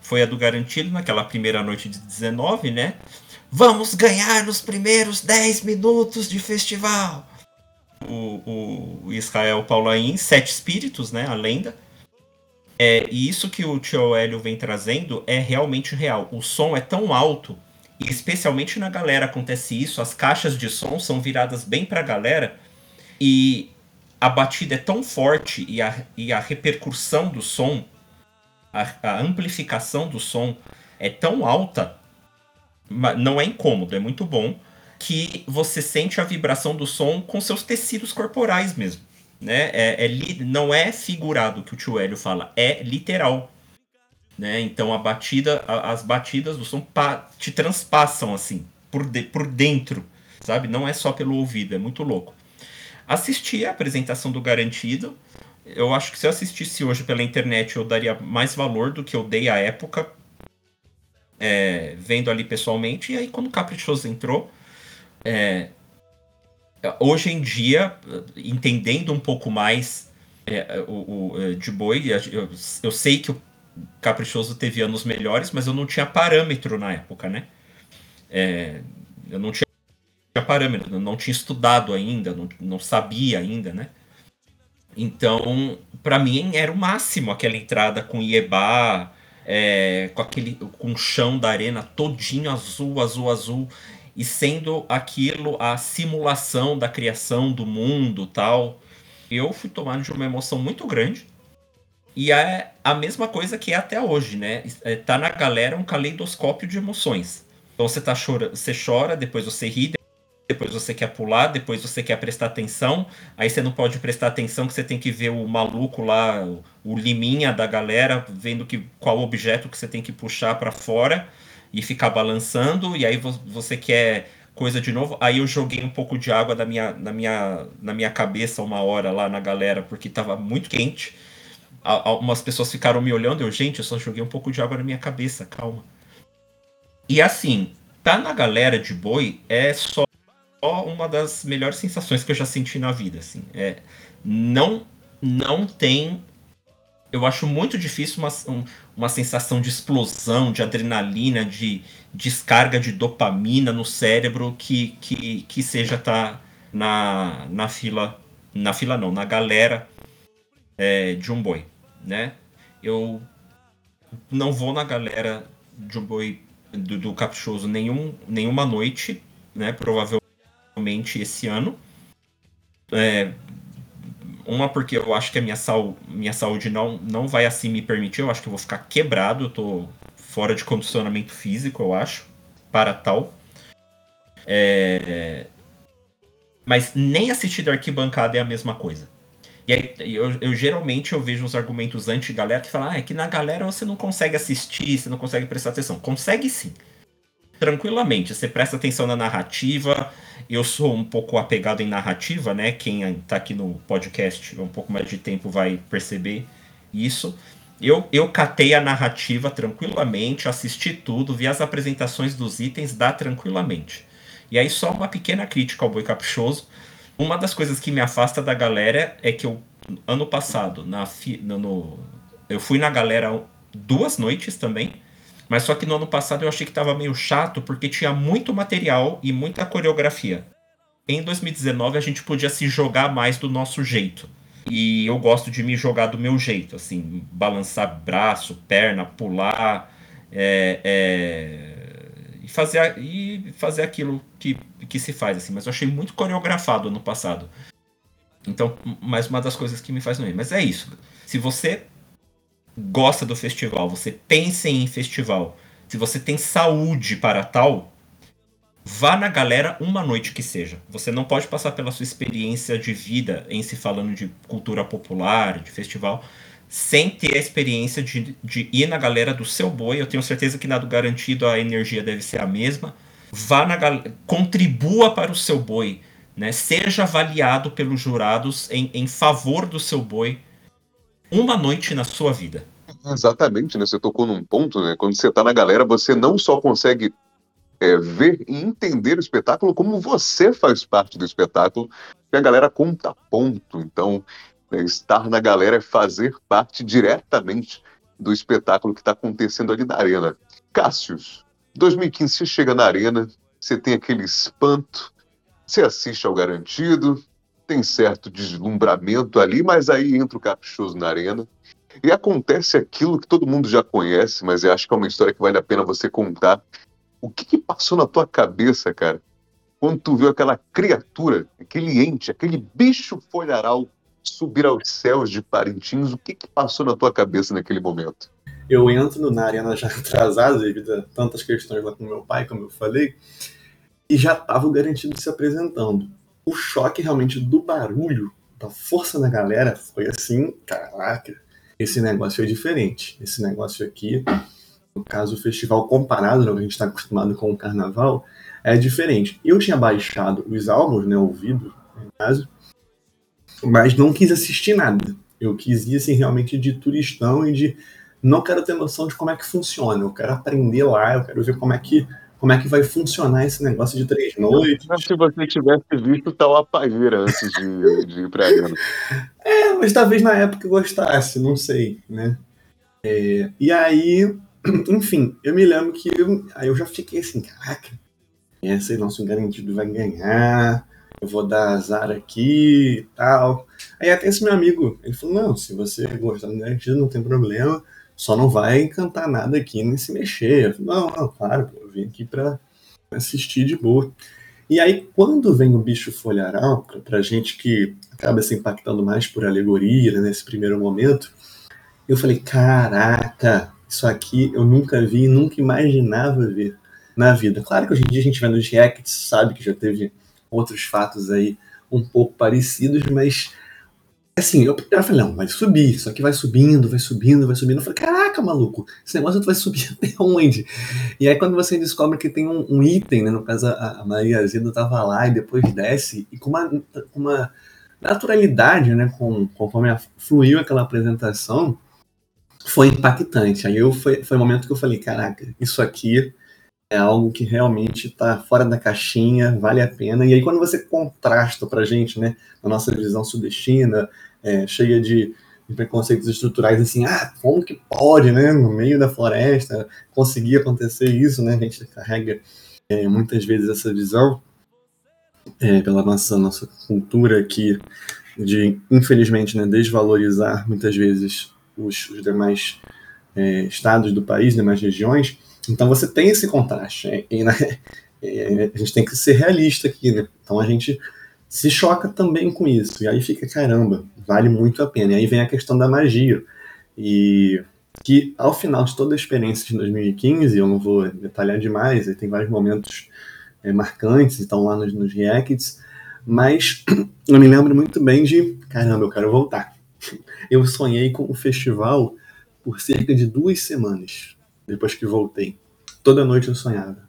D: foi a do Garantido naquela primeira noite de 19, né? Vamos ganhar nos primeiros 10 minutos de festival. O, o Israel Paulain, Sete Espíritos, né? A lenda é, e isso que o tio Hélio vem trazendo é realmente real. O som é tão alto, e especialmente na galera acontece isso, as caixas de som são viradas bem pra galera, e a batida é tão forte e a, e a repercussão do som, a, a amplificação do som é tão alta, não é incômodo, é muito bom, que você sente a vibração do som com seus tecidos corporais mesmo né? É, é não é figurado que o tio Hélio fala, é literal. Né? Então a batida, a, as batidas do som te transpassam assim, por, de, por dentro, sabe? Não é só pelo ouvido, é muito louco. Assisti a apresentação do Garantido. Eu acho que se eu assistisse hoje pela internet, eu daria mais valor do que eu dei à época, é, vendo ali pessoalmente. E aí, quando o Caprichoso entrou, é, hoje em dia, entendendo um pouco mais é, o, o, é, de boi, eu, eu sei que o Caprichoso teve anos melhores, mas eu não tinha parâmetro na época, né? É, eu não tinha parâmetro, não tinha estudado ainda, não, não sabia ainda, né? Então, para mim era o máximo aquela entrada com Ieba, é, com aquele com o chão da arena todinho azul, azul, azul, e sendo aquilo a simulação da criação do mundo, tal. Eu fui tomado de uma emoção muito grande. E é a mesma coisa que é até hoje, né? É, tá na galera um caleidoscópio de emoções. Então você tá chora, você chora, depois você ri, depois você quer pular, depois você quer prestar atenção, aí você não pode prestar atenção que você tem que ver o maluco lá, o liminha da galera, vendo que qual objeto que você tem que puxar para fora e ficar balançando, e aí você quer coisa de novo. Aí eu joguei um pouco de água na minha, na minha, na minha cabeça uma hora lá na galera, porque tava muito quente. Algumas pessoas ficaram me olhando, eu, gente, eu só joguei um pouco de água na minha cabeça, calma. E assim, tá na galera de boi é só uma das melhores sensações que eu já senti na vida, assim. É, não, não tem. Eu acho muito difícil uma, uma sensação de explosão, de adrenalina, de descarga de dopamina no cérebro que, que, que seja tá na, na fila. Na fila não, na galera é, de um boi, né? Eu não vou na galera de um boi do, do Caprichoso nenhum, nenhuma noite, né? Provavelmente provavelmente esse ano. É, uma porque eu acho que a minha, sal, minha saúde não, não vai assim me permitir, eu acho que eu vou ficar quebrado, eu tô fora de condicionamento físico, eu acho, para tal. É, mas nem assistir da arquibancada é a mesma coisa. E aí, eu, eu, geralmente eu vejo os argumentos anti-galera que falam, ah, é que na galera você não consegue assistir, você não consegue prestar atenção. Consegue sim. Tranquilamente, você presta atenção na narrativa, eu sou um pouco apegado em narrativa, né? Quem está aqui no podcast um pouco mais de tempo vai perceber isso. Eu, eu catei a narrativa tranquilamente, assisti tudo, vi as apresentações dos itens, dá tranquilamente. E aí, só uma pequena crítica ao Boi Caprichoso. Uma das coisas que me afasta da galera é que eu, ano passado, na, no eu fui na galera duas noites também mas só que no ano passado eu achei que estava meio chato porque tinha muito material e muita coreografia. Em 2019 a gente podia se jogar mais do nosso jeito. E eu gosto de me jogar do meu jeito, assim, balançar braço, perna, pular, é, é, e, fazer, e fazer aquilo que, que se faz, assim. Mas eu achei muito coreografado ano passado. Então, mais uma das coisas que me faz não ir. Mas é isso. Se você gosta do festival, você pensa em festival, se você tem saúde para tal, vá na galera uma noite que seja. Você não pode passar pela sua experiência de vida em se falando de cultura popular, de festival, sem ter a experiência de, de ir na galera do seu boi. Eu tenho certeza que na do garantido a energia deve ser a mesma. Vá na galera, contribua para o seu boi, né? Seja avaliado pelos jurados em, em favor do seu boi uma noite na sua vida.
B: Exatamente, né? Você tocou num ponto, né? Quando você está na galera, você não só consegue é, ver e entender o espetáculo, como você faz parte do espetáculo, e a galera conta ponto. Então, é, estar na galera é fazer parte diretamente do espetáculo que está acontecendo ali na arena. Cássius, 2015 você chega na arena, você tem aquele espanto, você assiste ao garantido, tem certo deslumbramento ali, mas aí entra o caprichoso na arena. E acontece aquilo que todo mundo já conhece, mas eu acho que é uma história que vale a pena você contar. O que, que passou na tua cabeça, cara, quando tu viu aquela criatura, aquele ente, aquele bicho folharal subir aos céus de Parintins? O que, que passou na tua cabeça naquele momento?
C: Eu entro na arena já atrasado, devido a tantas questões lá com meu pai, como eu falei, e já estava garantido se apresentando o choque realmente do barulho, da força da galera, foi assim, caraca, esse negócio é diferente. Esse negócio aqui, no caso o festival comparado ao que a gente está acostumado com o carnaval, é diferente. Eu tinha baixado os álbuns, né, ouvido, no caso, mas não quis assistir nada. Eu quis ir assim, realmente de turistão e de não quero ter noção de como é que funciona. Eu quero aprender lá, eu quero ver como é que como é que vai funcionar esse negócio de três noites.
B: Se você tivesse visto tal apagueira antes de, de ir pra arena.
C: É, mas talvez na época gostasse, não sei, né? É, e aí, enfim, eu me lembro que eu, aí eu já fiquei assim, caraca, esse nosso garantido vai ganhar. eu vou dar azar aqui e tal. Aí até esse meu amigo, ele falou, não, se você gostar do Nerd não tem problema, só não vai cantar nada aqui nem se mexer. Eu falei, não, não, claro, vim aqui pra assistir de boa. E aí, quando vem o bicho folharal, pra, pra gente que acaba se impactando mais por alegoria né, nesse primeiro momento, eu falei, caraca, isso aqui eu nunca vi, nunca imaginava ver na vida. Claro que hoje em dia a gente vai nos reacts, sabe que já teve outros fatos aí um pouco parecidos, mas assim, eu primeiro falei, não, vai subir, isso aqui vai subindo, vai subindo, vai subindo. Eu falei, caraca, maluco, esse negócio vai subir até onde? E aí quando você descobre que tem um, um item, né, no caso a, a Maria Azeda tava lá e depois desce, e com uma, uma naturalidade, né, com, conforme fluiu aquela apresentação, foi impactante. Aí eu, foi, foi o momento que eu falei, caraca, isso aqui é algo que realmente está fora da caixinha, vale a pena. E aí quando você contrasta para gente, né, na nossa visão sudestina, é, cheia de, de, preconceitos estruturais, assim, ah, como que pode, né, no meio da floresta, conseguir acontecer isso, né, a gente carrega é, muitas vezes essa visão é, pela nossa, nossa cultura aqui de, infelizmente, né, desvalorizar muitas vezes os, os demais é, estados do país, demais regiões, então você tem esse contraste, e, né, a gente tem que ser realista aqui, né, então a gente se choca também com isso. E aí fica, caramba, vale muito a pena. E aí vem a questão da magia. E que ao final de toda a experiência de 2015, eu não vou detalhar demais, tem vários momentos é, marcantes, estão lá nos, nos reacts, mas eu me lembro muito bem de, caramba, eu quero voltar. Eu sonhei com o festival por cerca de duas semanas, depois que voltei. Toda noite eu sonhava.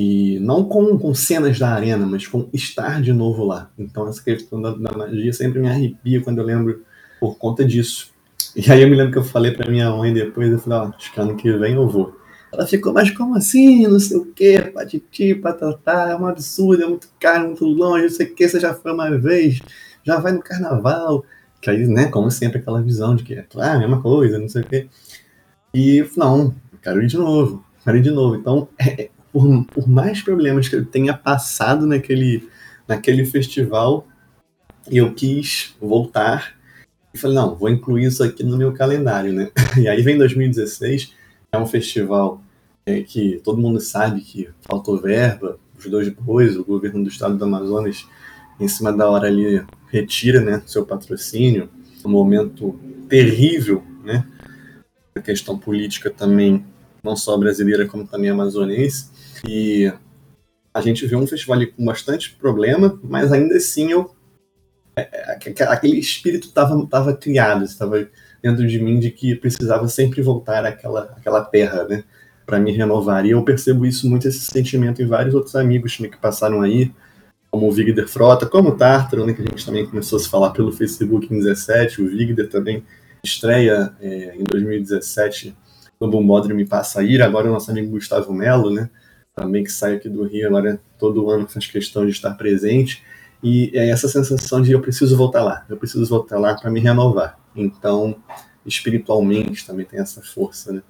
C: E não com, com cenas da arena, mas com estar de novo lá. Então essa questão da, da magia sempre me arrepia quando eu lembro por conta disso. E aí eu me lembro que eu falei pra minha mãe depois, eu falei, ó, acho que ano que vem eu vou. Ela ficou, mas como assim? Não sei o quê, patiti, patatá, é um absurdo, é muito caro, muito longe, não sei o quê, você já foi uma vez, já vai no carnaval. Que aí, né, como sempre, aquela visão de que é ah, a mesma coisa, não sei o quê. E não, eu quero ir de novo, quero ir de novo. Então, é, por, por mais problemas que eu tenha passado naquele, naquele festival, eu quis voltar e falei, não, vou incluir isso aqui no meu calendário, né? E aí vem 2016, é um festival é, que todo mundo sabe que faltou verba, os dois bois, o governo do estado do Amazonas, em cima da hora ali, retira né, seu patrocínio, um momento terrível, né? A questão política também, não só brasileira, como também amazonense. E a gente viu um festival com bastante problema, mas ainda assim eu é, é, aquele espírito estava tava criado, estava dentro de mim de que precisava sempre voltar àquela, àquela terra, né, para me renovar. E eu percebo isso muito esse sentimento em vários outros amigos né, que passaram aí, como o Vigder Frota, como o Tartaro, né, que a gente também começou a se falar pelo Facebook em 17, o Vigder também estreia é, em 2017 no Bombódromo Passa Ir, agora o nosso amigo Gustavo Melo, né, também que sai aqui do Rio, agora todo ano faz questão de estar presente. E é essa sensação de eu preciso voltar lá, eu preciso voltar lá para me renovar. Então, espiritualmente também tem essa força, né?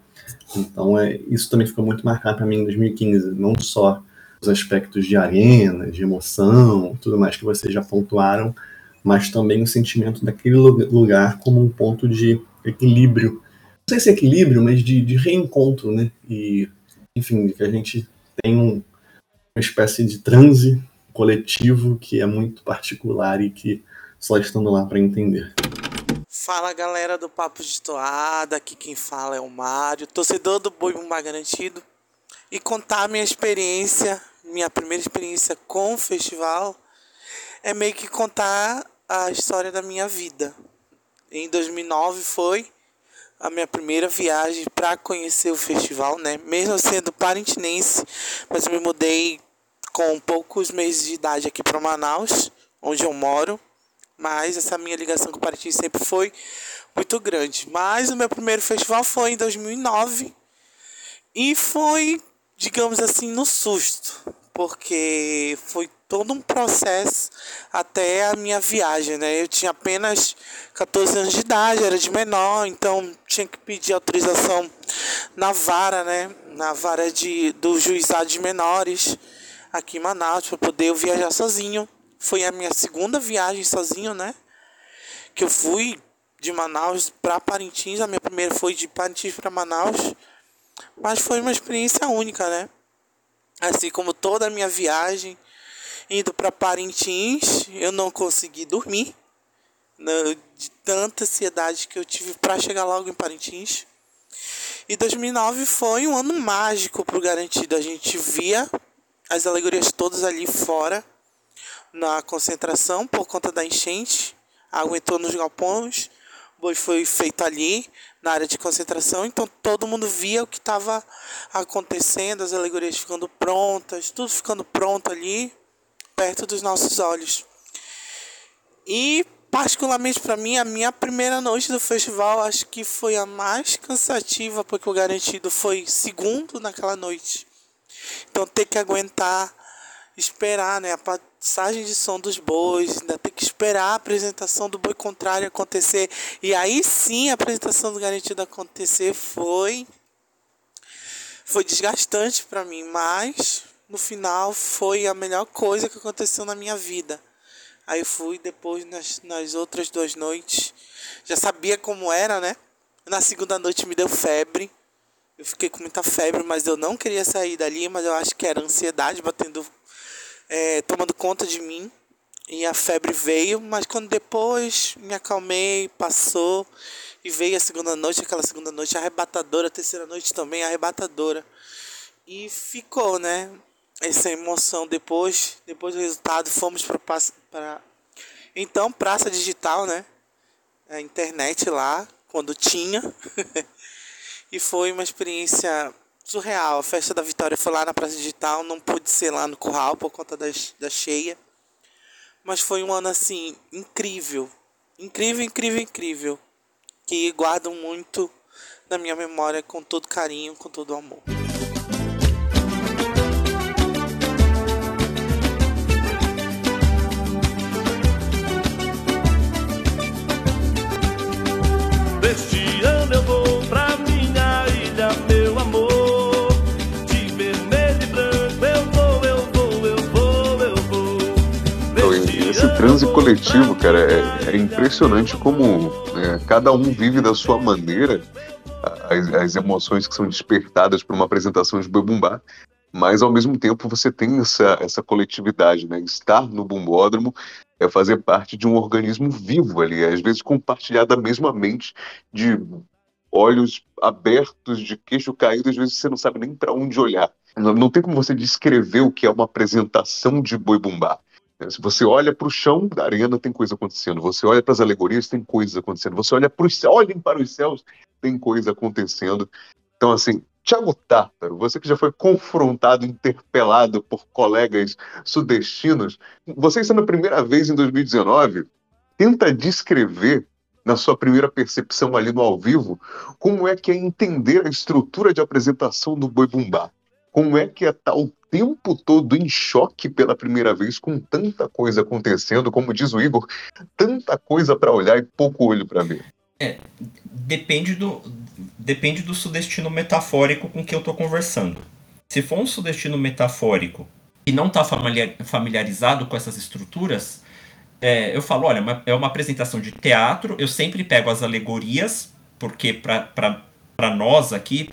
C: Então, é, isso também ficou muito marcado para mim em 2015, não só os aspectos de arena, de emoção, tudo mais que vocês já pontuaram, mas também o sentimento daquele lugar como um ponto de equilíbrio. Não sei se é equilíbrio, mas de, de reencontro, né? E, enfim, que a gente tem um, uma espécie de transe coletivo que é muito particular e que só estando lá para entender.
H: Fala galera do Papo de Toada, aqui quem fala é o Mário, torcedor do Boi Bumbá Garantido, e contar minha experiência, minha primeira experiência com o festival, é meio que contar a história da minha vida. Em 2009 foi a minha primeira viagem para conhecer o festival, né? Mesmo sendo parintinense, mas eu me mudei com poucos meses de idade aqui para Manaus, onde eu moro. Mas essa minha ligação com o Parintins sempre foi muito grande. Mas o meu primeiro festival foi em 2009 e foi, digamos assim, no susto, porque foi todo um processo até a minha viagem, né? Eu tinha apenas 14 anos de idade, era de menor, então tinha que pedir autorização na vara, né? Na vara de, do juizado de menores aqui em Manaus para poder eu viajar sozinho Foi a minha segunda viagem sozinho, né? Que eu fui de Manaus para Parintins. A minha primeira foi de Parintins para Manaus. Mas foi uma experiência única, né? Assim como toda a minha viagem indo para Parintins, eu não consegui dormir né, de tanta ansiedade que eu tive para chegar logo em Parintins. E 2009 foi um ano mágico pro Garantido. A gente via as alegorias todas ali fora na concentração por conta da enchente. A água entrou nos galpões, o boi foi feito ali na área de concentração, então todo mundo via o que estava acontecendo, as alegorias ficando prontas, tudo ficando pronto ali perto dos nossos olhos. E particularmente para mim, a minha primeira noite do festival acho que foi a mais cansativa, porque o garantido foi segundo naquela noite. Então ter que aguentar, esperar, né, a passagem de som dos bois, ainda ter que esperar a apresentação do boi contrário acontecer e aí sim a apresentação do garantido acontecer foi foi desgastante para mim, mas no final foi a melhor coisa que aconteceu na minha vida. Aí fui depois nas, nas outras duas noites. Já sabia como era, né? Na segunda noite me deu febre. Eu fiquei com muita febre, mas eu não queria sair dali, mas eu acho que era ansiedade batendo, é, tomando conta de mim. E a febre veio, mas quando depois me acalmei, passou e veio a segunda noite, aquela segunda noite arrebatadora, a terceira noite também arrebatadora. E ficou, né? essa emoção depois depois do resultado fomos para para então praça digital né a internet lá quando tinha e foi uma experiência surreal. A festa da vitória foi lá na praça digital não pude ser lá no curral por conta das, da cheia. Mas foi um ano assim incrível. Incrível incrível incrível. Que guardo muito na minha memória com todo carinho com todo amor
B: transe coletivo, cara, é, é impressionante como é, cada um vive da sua maneira as, as, emoções que são despertadas por uma apresentação de Boi Bumbá, mas ao mesmo tempo você tem essa, essa coletividade, né? Estar no bumbódromo é fazer parte de um organismo vivo ali, às vezes compartilhar da mesma mente de olhos abertos, de queixo caído, às vezes você não sabe nem para onde olhar. Não, não, tem como você descrever o que é uma apresentação de boi bumbá. É, se você olha para o chão da arena, tem coisa acontecendo. Você olha para as alegorias, tem coisa acontecendo. Você olha para os olhem para os céus, tem coisa acontecendo. Então, assim, Tiago Tártaro, você que já foi confrontado, interpelado por colegas sudestinos, você sendo a primeira vez em 2019, tenta descrever, na sua primeira percepção ali no ao vivo, como é que é entender a estrutura de apresentação do Boi Bumbá. Como é que é o tempo todo em choque pela primeira vez, com tanta coisa acontecendo, como diz o Igor, tanta coisa para olhar e pouco olho para ver.
D: É, depende do, depende do sudestino metafórico com que eu estou conversando. Se for um sudestino metafórico que não está familiarizado com essas estruturas, é, eu falo, olha, é uma apresentação de teatro, eu sempre pego as alegorias, porque para nós aqui,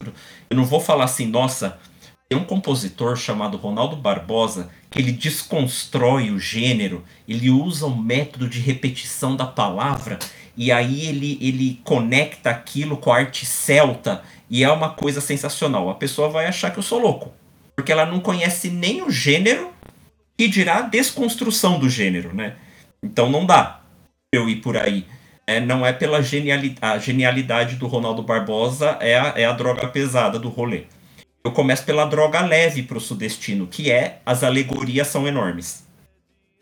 D: eu não vou falar assim, nossa, tem um compositor chamado Ronaldo Barbosa que ele desconstrói o gênero, ele usa um método de repetição da palavra e aí ele, ele conecta aquilo com a arte celta e é uma coisa sensacional. A pessoa vai achar que eu sou louco, porque ela não conhece nem o gênero e dirá a desconstrução do gênero, né? Então não dá eu ir por aí. É, não é pela genialidade, a genialidade do Ronaldo Barbosa, é a, é a droga pesada do rolê eu começo pela droga leve para o sudestino, que é as alegorias são enormes.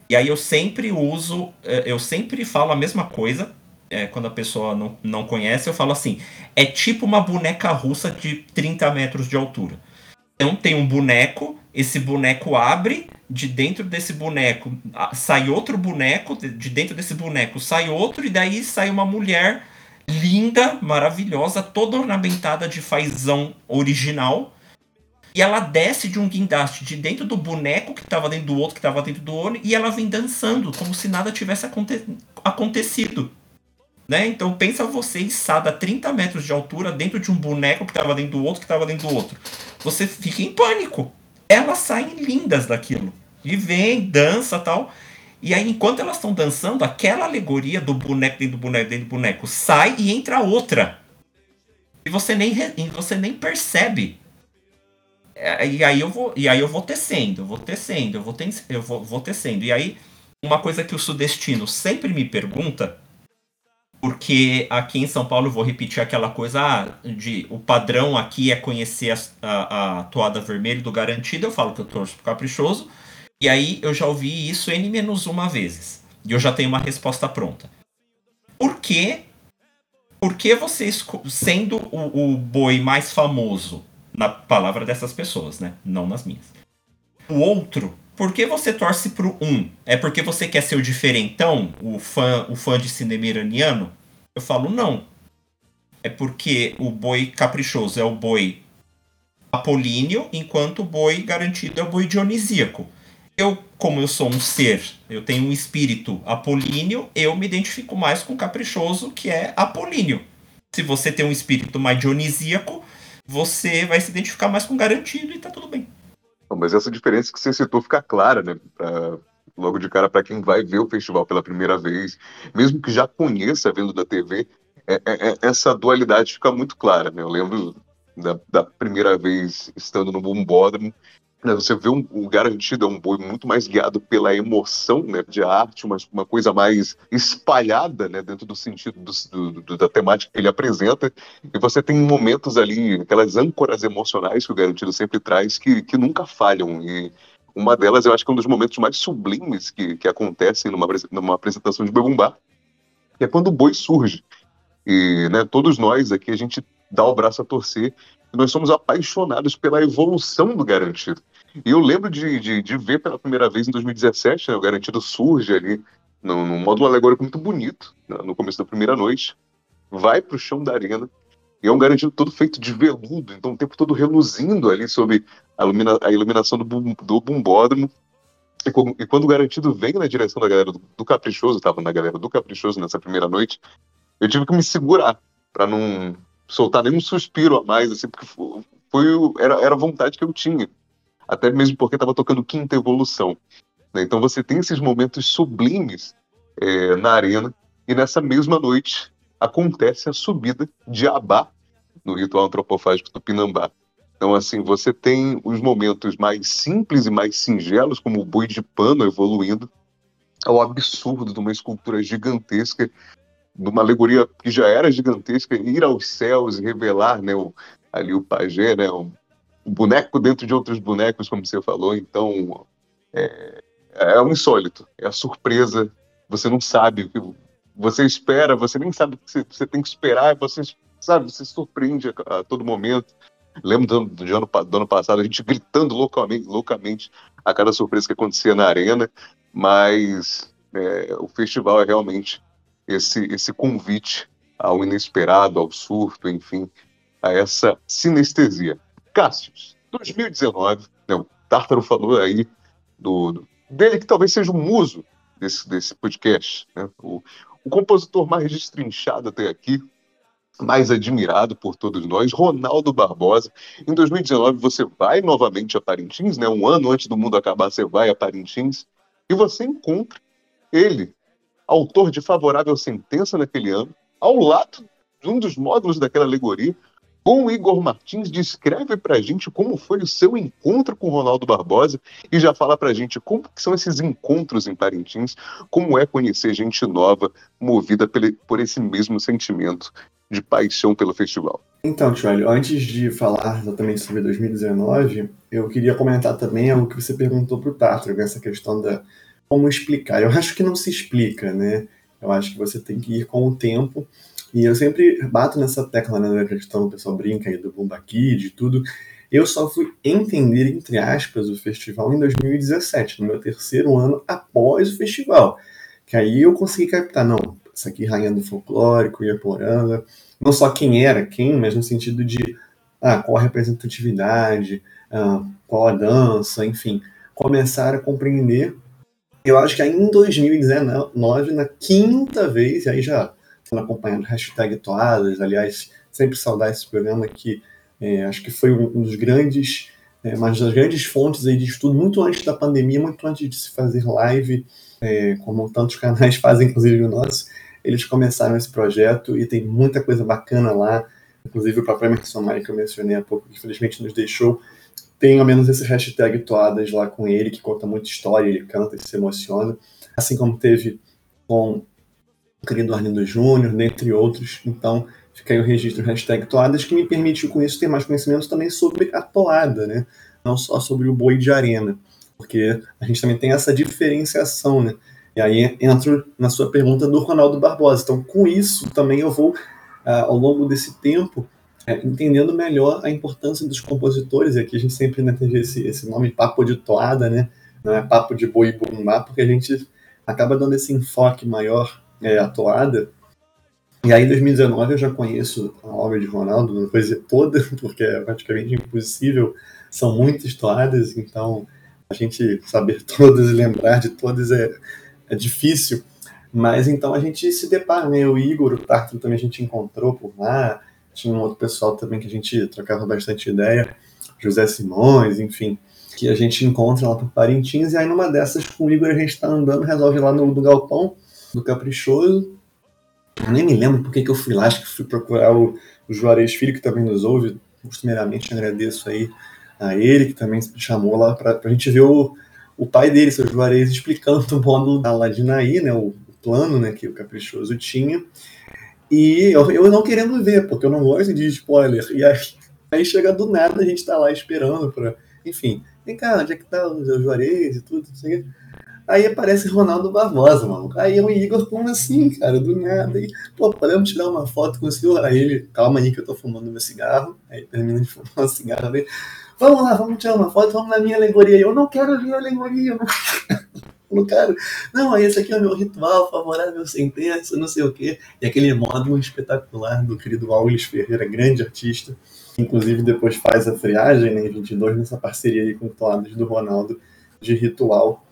D: E aí eu sempre uso, eh, eu sempre falo a mesma coisa, é, quando a pessoa não, não conhece, eu falo assim: é tipo uma boneca russa de 30 metros de altura. Então tem um boneco, esse boneco abre, de dentro desse boneco sai outro boneco, de dentro desse boneco sai outro, e daí sai uma mulher linda, maravilhosa, toda ornamentada de fazão original E ela desce de um guindaste de dentro do boneco que estava dentro do outro, que estava dentro do olho, e ela vem dançando, como se nada tivesse aconte acontecido. Né? Então pensa você içada a 30 metros de altura dentro de um boneco que estava dentro do outro, que estava dentro do outro. Você fica em pânico. Elas saem lindas daquilo. E vem, dança tal. E aí, enquanto elas estão dançando, aquela alegoria do boneco dentro do boneco dentro do boneco sai e entra outra. E você nem, você nem percebe. É, e aí eu vou, e aí eu vou tecendo, eu vou tecendo, eu vou, te, eu vou, vou tecendo. E aí, uma coisa que o sudestino sempre me pergunta, porque aqui em São Paulo eu vou repetir aquela coisa ah, de o padrão aqui é conhecer a, a, a toada vermelha do garantido, eu falo que eu torço pro caprichoso, e aí eu já ouvi isso N menos uma vezes. E eu já tenho uma resposta pronta. Por que? Por que você, sendo o, o boi mais famoso, na palavra dessas pessoas, né? Não nas minhas. O outro, por que você torce pro um? É porque você quer ser o diferentão, o fã, o fã de cinema iraniano? Eu falo, não. É porque o boi caprichoso é o boi apolíneo, enquanto o boi garantido é o boi dionisíaco. Eu, como eu sou um ser, eu tenho um espírito apolíneo, eu me identifico mais com o caprichoso, que é apolíneo. Se você tem um espírito mais dionisíaco, você vai se identificar mais com garantido e tá tudo bem.
B: mas essa diferença que você citou fica clara, né? Pra, logo de cara, para quem vai ver o festival pela primeira vez, mesmo que já conheça vendo da TV, é, é, é, essa dualidade fica muito clara, né? Eu lembro da, da primeira vez estando no Bumbódromo né, você vê um, um, garantido é um boi muito mais guiado pela emoção né, de arte, uma, uma coisa mais espalhada né, dentro do sentido do, do, da temática que ele apresenta. E você tem momentos ali, aquelas âncoras emocionais que o garantido sempre traz, que, que nunca falham. E uma delas, eu acho que é um dos momentos mais sublimes que, que acontecem numa, numa apresentação de Bebumbá, que é quando o boi surge. E né, todos nós aqui, a gente dá o braço a torcer. Nós somos apaixonados pela evolução do garantido. E eu lembro de, de, de, ver pela primeira vez em 2017, né, o Garantido surge ali num, num módulo alegórico muito bonito, né, no começo da primeira noite, vai para o chão da arena, e é um Garantido todo feito de veludo, então o tempo todo reluzindo ali sobre a, ilumina, a iluminação do, do bumbódromo. E, e, quando o Garantido vem na direção da galera do, do Caprichoso, estava na galera do Caprichoso nessa primeira noite, eu tive que me segurar para não soltar nenhum suspiro a mais, assim, porque foi era, era a vontade que eu tinha até mesmo porque estava tocando Quinta Evolução. Né? Então você tem esses momentos sublimes é, na arena, e nessa mesma noite acontece a subida de Abá no ritual antropofágico do Pinambá. Então, assim, você tem os momentos mais simples e mais singelos, como o boi de pano evoluindo, ao absurdo de uma escultura gigantesca, de uma alegoria que já era gigantesca, ir aos céus e revelar né, o, ali o pajé, né, boneco dentro de outros bonecos, como você falou. Então, é, é um insólito, é a surpresa. Você não sabe o que você espera, você nem sabe o que você, tem que esperar, você sabe, você surpreende a, a todo momento. Lembro do, do, ano, do ano passado, a gente gritando loucamente, loucamente a cada surpresa que acontecia na arena, mas é, o festival é realmente esse, esse convite ao inesperado, ao surto, enfim, a essa sinestesia. Cássius, 2019, né, o Tártaro falou aí do, do, dele que talvez seja o muso desse, desse podcast, né? o, o compositor mais destrinchado até aqui, mais admirado por todos nós, Ronaldo Barbosa. Em 2019 você vai novamente a Parintins, né? Um ano antes do mundo acabar, você vai a Parintins e você encontra ele, autor de Favorável Sentença naquele ano, ao lado de um dos módulos daquela alegoria, com o Igor Martins, descreve pra gente como foi o seu encontro com o Ronaldo Barbosa e já fala pra gente como são esses encontros em Parintins, como é conhecer gente nova, movida por esse mesmo sentimento de paixão pelo festival.
C: Então, Tchulio, antes de falar exatamente sobre 2019, eu queria comentar também algo que você perguntou pro Tartar, essa questão da como explicar. Eu acho que não se explica, né? Eu acho que você tem que ir com o tempo e eu sempre bato nessa tecla, né, da questão, o pessoal brinca aí do Bomba Kid e tudo. Eu só fui entender, entre aspas, o festival em 2017, no meu terceiro ano após o festival. Que aí eu consegui captar, não, isso aqui Rainha do Folclórico, Iaporanga, não só quem era quem, mas no sentido de ah, qual a representatividade, ah, qual a dança, enfim, começaram a compreender. Eu acho que aí em 2019, na quinta vez, aí já acompanhando hashtag Toadas, aliás, sempre saudar esse programa que é, acho que foi um dos grandes, é, uma das grandes fontes aí de estudo, muito antes da pandemia, muito antes de se fazer live, é, como tantos canais fazem, inclusive o nosso, eles começaram esse projeto e tem muita coisa bacana lá, inclusive o próprio Emerson Maia que eu mencionei há pouco, que infelizmente nos deixou, tem ao menos esse hashtag Toadas lá com ele, que conta muita história, ele canta, ele se emociona, assim como teve com querido Arlindo Júnior, dentre outros, então fica aí o registro hashtag Toadas, que me permite com isso ter mais conhecimento também sobre a toada, né? não só sobre o boi de arena, porque a gente também tem essa diferenciação, né? E aí entro na sua pergunta do Ronaldo Barbosa. Então, com isso também eu vou, uh, ao longo desse tempo, é, entendendo melhor a importância dos compositores. E aqui a gente sempre né, esse, esse nome papo de toada, né? Não é papo de boi bumbá, porque a gente acaba dando esse enfoque maior é, à toada. E aí, em 2019, eu já conheço a obra de Ronaldo, vou dizer toda, porque é praticamente impossível, são muitas toadas, então a gente saber todas e lembrar de todas é, é difícil. Mas então a gente se depara, né? O Igor, o Tartaro também a gente encontrou por lá, tinha um outro pessoal também que a gente trocava bastante ideia, José Simões, enfim, que a gente encontra lá por Parintins, e aí numa dessas com o Igor a gente tá andando, resolve lá no, no Galpão do Caprichoso. Eu nem me lembro porque que eu fui lá, acho que fui procurar o, o Juarez Filho, que também nos ouve, costumeiramente agradeço aí a ele, que também me chamou lá para a gente ver o, o pai dele, seu Juarez, explicando o módulo da Ladinaí, né, o, o plano né, que o Caprichoso tinha. E eu, eu não querendo ver, porque eu não gosto de spoiler. E aí, aí chega do nada, a gente tá lá esperando para. Enfim, vem cá, onde é que tá o Juarez e tudo, assim. Aí aparece Ronaldo Barbosa, mano. Aí o Igor, como assim, cara? Do nada. Aí, pô, podemos tirar uma foto com o senhor? Aí ele, calma aí que eu tô fumando meu cigarro. Aí termina de fumar o cigarro dele. Vamos lá, vamos tirar uma foto, vamos na minha alegoria. Eu não quero ver a alegoria, eu não cara. Não, esse aqui é o meu ritual favorável sentença, não sei o quê. E aquele módulo espetacular do querido Aulis Ferreira, grande artista, inclusive depois faz a friagem né, em 22 nessa parceria aí com o Toadas do Ronaldo de ritual.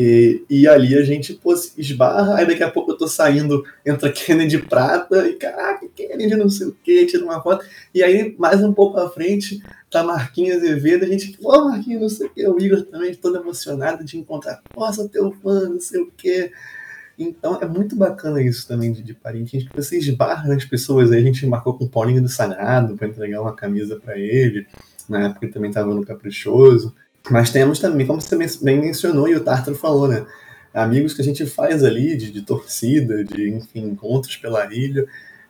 C: E, e ali a gente pô, esbarra, aí daqui a pouco eu tô saindo, entra Kennedy Prata, e caraca, Kennedy não sei o que, tira uma foto. E aí, mais um pouco à frente, tá Marquinhos Azevedo, a gente, pô, Marquinhos, não sei o que, o Igor também todo emocionado de encontrar, nossa, teu fã, não sei o que. Então é muito bacana isso também de, de Parintins, que você esbarra nas pessoas. Aí a gente marcou com o Paulinho do Sagrado para entregar uma camisa para ele, na época ele também estava no Caprichoso. Mas temos também, como você bem mencionou e o Tartaro falou, né? Amigos que a gente faz ali de, de torcida, de enfim, encontros pela ilha,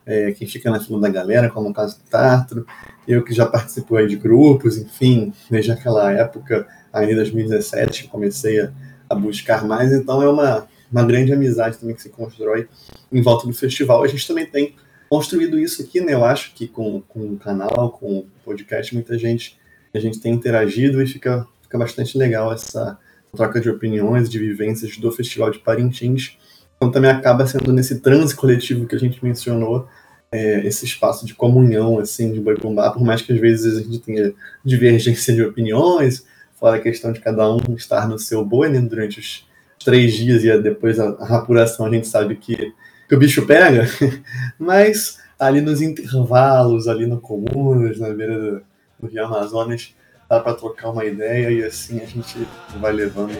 C: é, quem fica na fila da galera, como o caso do Tartaro, eu que já participei de grupos, enfim, desde aquela época, ainda em 2017, que comecei a, a buscar mais, então é uma, uma grande amizade também que se constrói em volta do festival. A gente também tem construído isso aqui, né? Eu acho que com, com o canal, com o podcast, muita gente a gente tem interagido e fica fica bastante legal essa troca de opiniões, de vivências do Festival de Parintins. Então também acaba sendo nesse transe coletivo que a gente mencionou, é, esse espaço de comunhão, assim, de boi bumbá, por mais que às vezes a gente tenha divergência de opiniões, fora a questão de cada um estar no seu boi né, durante os três dias e depois a, a apuração a gente sabe que, que o bicho pega, mas ali nos intervalos, ali no Comunas, na beira do, do Rio Amazonas, dá para trocar uma ideia e assim a gente vai levando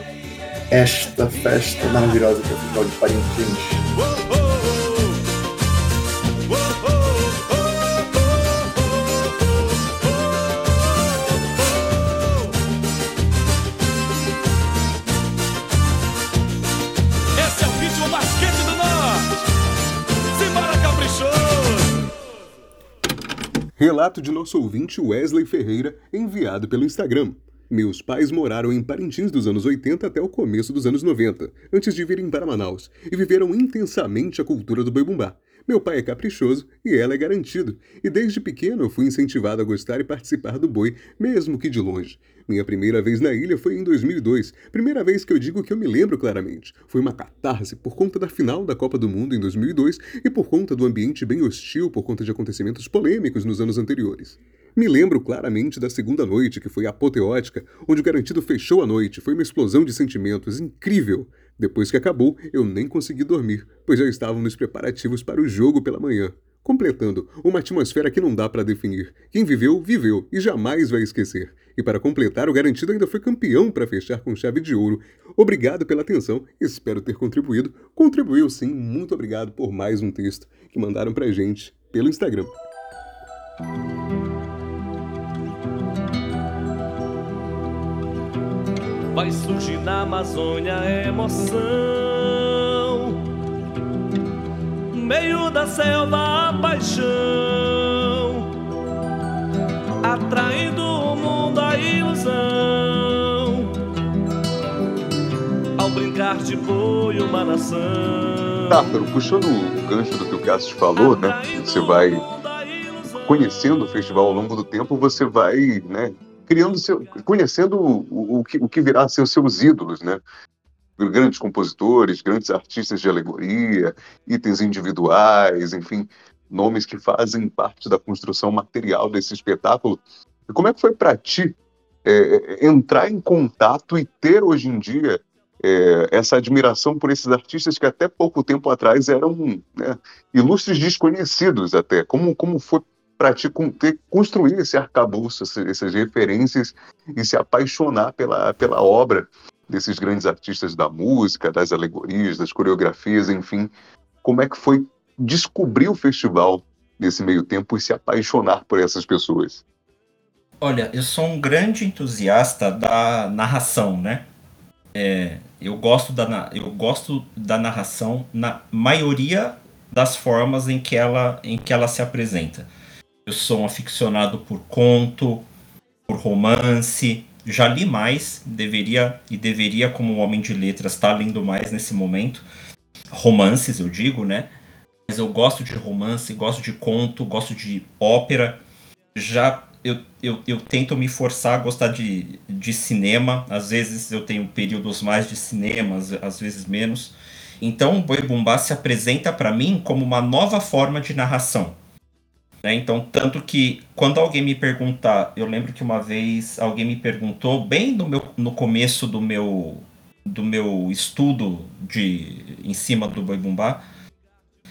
C: esta festa maravilhosa que é o Festival de Parintins.
I: Relato de nosso ouvinte Wesley Ferreira, enviado pelo Instagram. Meus pais moraram em Parintins dos anos 80 até o começo dos anos 90, antes de virem para Manaus, e viveram intensamente a cultura do boi bumbá. Meu pai é caprichoso e ela é garantido, e desde pequeno eu fui incentivado a gostar e participar do boi, mesmo que de longe. Minha primeira vez na ilha foi em 2002, primeira vez que eu digo que eu me lembro claramente. Foi uma catarse por conta da final da Copa do Mundo em 2002 e por conta do ambiente bem hostil por conta de acontecimentos polêmicos nos anos anteriores. Me lembro claramente da segunda noite, que foi apoteótica, onde o garantido fechou a noite. Foi uma explosão de sentimentos incrível. Depois que acabou, eu nem consegui dormir, pois já estavam nos preparativos para o jogo pela manhã. Completando, uma atmosfera que não dá para definir. Quem viveu, viveu e jamais vai esquecer. E para completar, o garantido ainda foi campeão para fechar com chave de ouro. Obrigado pela atenção, espero ter contribuído. Contribuiu sim, muito obrigado por mais um texto que mandaram pra gente pelo Instagram.
E: Vai surgir na Amazônia emoção. Meio da selva a paixão, atraindo o mundo a ilusão. Ao brincar de boi uma nação.
B: Tártaro, puxando o gancho do que o Cassius falou, né? Você vai conhecendo o festival ao longo do tempo, você vai, né, criando seu, conhecendo o, o, que, o que virá a ser os seus ídolos, né? Grandes compositores, grandes artistas de alegoria, itens individuais, enfim, nomes que fazem parte da construção material desse espetáculo. E como é que foi para ti é, entrar em contato e ter hoje em dia é, essa admiração por esses artistas que até pouco tempo atrás eram né, ilustres desconhecidos até? Como, como foi para te ter, construir esse arcabouço, essas referências e se apaixonar pela, pela obra desses grandes artistas da música, das alegorias, das coreografias, enfim. Como é que foi descobrir o festival nesse meio tempo e se apaixonar por essas pessoas?
D: Olha, eu sou um grande entusiasta da narração, né? É, eu, gosto da, eu gosto da narração na maioria das formas em que ela, em que ela se apresenta. Eu sou um aficionado por conto, por romance. Já li mais, deveria e deveria, como homem de letras, estar tá lendo mais nesse momento. Romances, eu digo, né? Mas eu gosto de romance, gosto de conto, gosto de ópera. Já eu, eu, eu tento me forçar a gostar de, de cinema. Às vezes eu tenho períodos mais de cinema, às, às vezes menos. Então o Boi Bumbá se apresenta para mim como uma nova forma de narração né? Então, tanto que quando alguém me perguntar, eu lembro que uma vez alguém me perguntou, bem no, meu, no começo do meu, do meu estudo de, em cima do boi bumbá,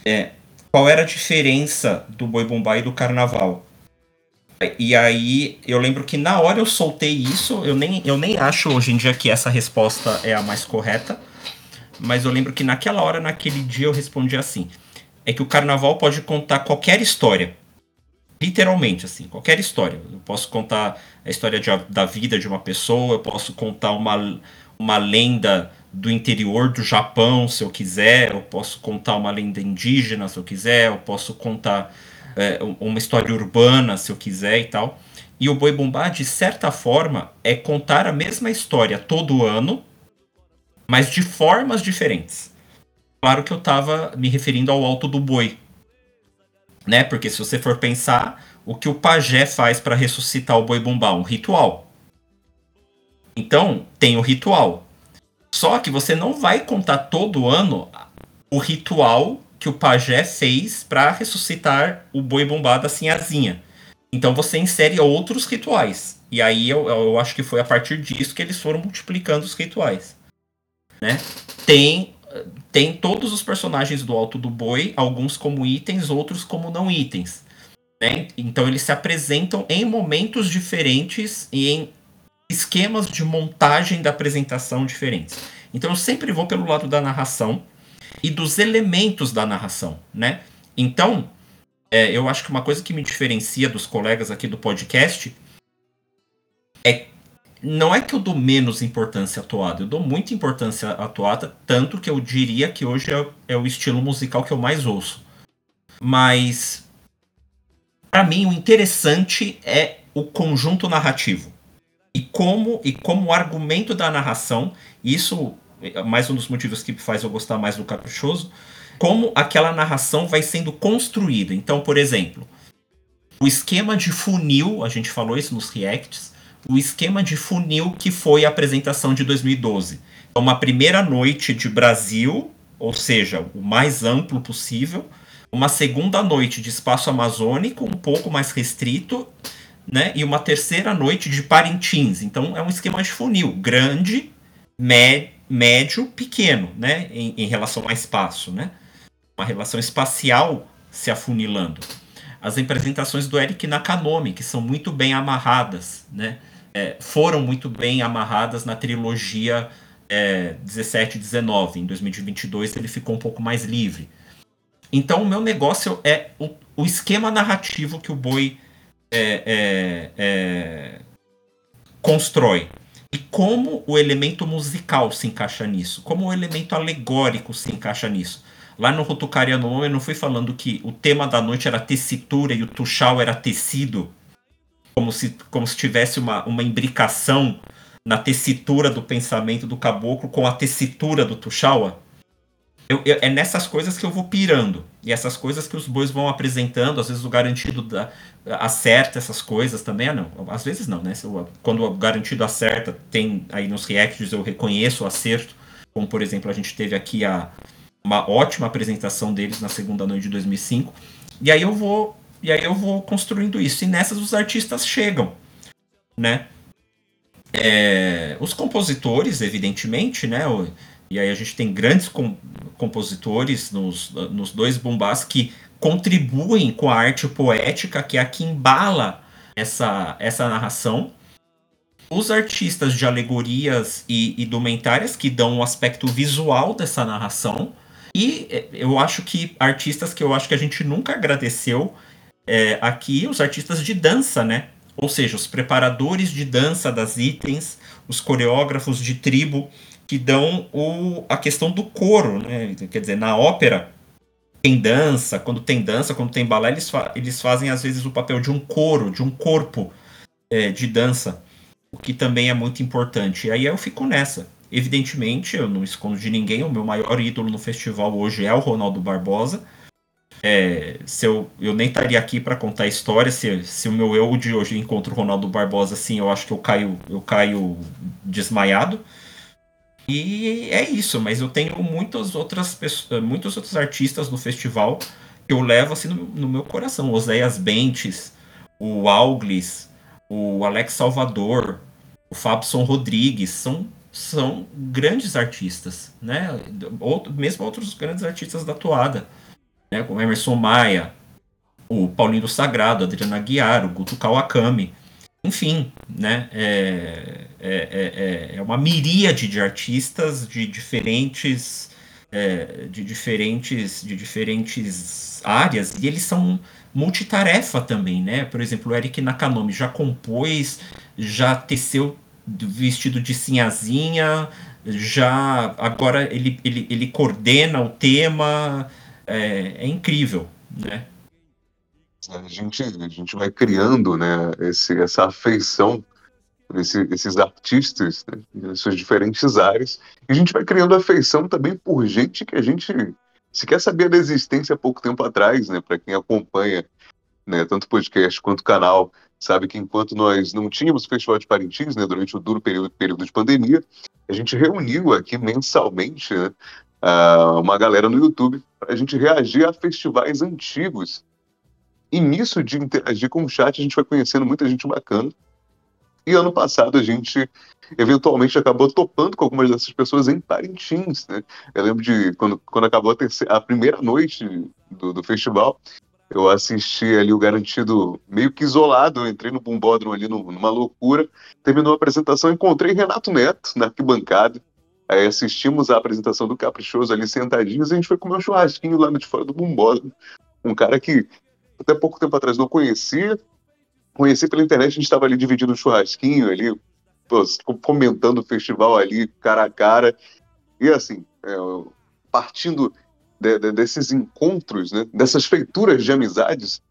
D: é, qual era a diferença do boi bumbá e do carnaval. E aí eu lembro que na hora eu soltei isso, eu nem, eu nem acho hoje em dia que essa resposta é a mais correta, mas eu lembro que naquela hora, naquele dia, eu respondi assim: é que o carnaval pode contar qualquer história literalmente, assim, qualquer história. Eu posso contar a história de, da vida de uma pessoa, eu posso contar uma, uma lenda do interior do Japão, se eu quiser, eu posso contar uma lenda indígena, se eu quiser, eu posso contar é, uma história urbana, se eu quiser e tal. E o Boi Bumbá, de certa forma, é contar a mesma história todo ano, mas de formas diferentes. Claro que eu estava me referindo ao Alto do Boi, né? Porque se você for pensar, o que o pajé faz para ressuscitar o boi bumbá? Um ritual. Então, tem o ritual. Só que você não vai contar todo ano o ritual que o pajé fez para ressuscitar o boi bumbá da sinhazinha. Então você insere outros rituais. E aí eu, eu acho que foi a partir disso que eles foram multiplicando os rituais. Né? Tem tem todos os personagens do Alto do Boi, alguns como itens, outros como não itens. Né? Então eles se apresentam em momentos diferentes e em esquemas de montagem da apresentação diferentes. Então eu sempre vou pelo lado da narração e dos elementos da narração, né? Então, é, eu acho que uma coisa que me diferencia dos colegas aqui do podcast é não é que eu dou menos importância à toada, eu dou muita importância à toada, tanto que eu diria que hoje é, é o estilo musical que eu mais ouço. Mas, para mim, o interessante é o conjunto narrativo. E como, e como argumento da narração, isso é mais um dos motivos que faz eu gostar mais do Caprichoso, como aquela narração vai sendo construída. Então, por exemplo, o esquema de funil, a gente falou isso nos reacts, o esquema de funil que foi a apresentação de 2012. Então, uma primeira noite de Brasil, ou seja, o mais amplo possível, uma segunda noite de espaço amazônico, um pouco mais restrito, né? E uma terceira noite de Parintins. Então é um esquema de funil, grande, médio, pequeno, né? Em, em relação ao espaço, né? Uma relação espacial se afunilando. As apresentações do Eric Nakanomi, que são muito bem amarradas, né? É, foram muito bem amarradas na trilogia é, 17 e 19. Em 2022 ele ficou um pouco mais livre. Então o meu negócio é o, o esquema narrativo que o Boi é, é, é, constrói. E como o elemento musical se encaixa nisso, como o elemento alegórico se encaixa nisso. Lá no Rutucariano eu não fui falando que o tema da noite era tessitura e o tuchal era tecido, como se, como se tivesse uma, uma imbricação na tessitura do pensamento do caboclo com a tessitura do tuxaua. Eu, eu, é nessas coisas que eu vou pirando. E essas coisas que os bois vão apresentando, às vezes o garantido da, acerta essas coisas também. Ah, não, às vezes não, né? Quando o garantido acerta, tem aí nos reacts eu reconheço o acerto. Como, por exemplo, a gente teve aqui a, uma ótima apresentação deles na segunda noite de 2005. E aí eu vou, e aí eu vou construindo isso. E nessas os artistas chegam, né? É, os compositores, evidentemente, né? E aí a gente tem grandes com, compositores nos, nos dois bombás que contribuem com a arte poética, que é a que embala essa, essa narração. Os artistas de alegorias e indumentárias que dão um aspecto visual dessa narração. E é, eu acho que artistas que eu acho que a gente nunca agradeceu é, aqui, os artistas de dança, né? Ou seja, os preparadores de dança das itens, os coreógrafos de tribo, que dão o, a questão do coro, né? Quer dizer, na ópera tem dança, quando tem dança, quando tem balé, eles, fa eles fazem às vezes o papel de um coro, de um corpo é, de dança, o que também é muito importante. E aí eu fico nessa. Evidentemente, eu não escondo de ninguém, o meu maior ídolo no festival hoje é o Ronaldo Barbosa. É, se eu, eu nem estaria aqui para contar a história, se, se o meu eu de hoje encontra o Ronaldo Barbosa assim, eu acho que eu caio, eu caio desmaiado. E é isso, mas eu tenho muitas outras pessoas, muitos outros artistas no festival que eu levo assim no, no meu coração. Oséias Bentes, o Auglis, o Alex Salvador, o Fabson Rodrigues, são, são grandes artistas, né? Outro, mesmo outros grandes artistas da toada, né? Como Emerson Maia, o Paulinho do Sagrado, Adriana Aguiar, o Guto Kawakami enfim, né? É, é, é, é, uma miríade de artistas de diferentes é, de diferentes de diferentes áreas e eles são multitarefa também, né? Por exemplo, o Eric Nakanomi já compôs, já teceu vestido de sinhazinha, já agora ele, ele, ele coordena o tema, é, é incrível, né?
B: A gente, a gente vai criando né, esse, essa afeição por esse, esses artistas né, suas diferentes áreas. E a gente vai criando afeição também por gente que a gente se quer saber da existência há pouco tempo atrás, né? Para quem acompanha né, tanto podcast quanto canal, sabe que enquanto nós não tínhamos Festival de Parintins, né, durante o duro período, período de pandemia, a gente reuniu aqui mensalmente né, uma galera no YouTube para a gente reagir a festivais antigos e nisso de interagir com o chat, a gente foi conhecendo muita gente bacana. E ano passado a gente eventualmente acabou topando com algumas dessas pessoas em Parintins, né? Eu lembro de quando, quando acabou a, terceira, a primeira noite do, do festival, eu assisti ali o Garantido meio que isolado, eu entrei no Bumbódromo ali numa loucura, terminou a apresentação, encontrei Renato Neto na arquibancada, aí assistimos a apresentação do Caprichoso ali sentadinhos, e a gente foi comer um churrasquinho lá de fora do Bumbódromo, um cara que até pouco tempo atrás não conhecia. Conheci pela internet, a gente estava ali dividindo um churrasquinho ali, comentando o festival ali, cara a cara. E assim, é, partindo de, de, desses encontros, né, dessas feituras de amizades,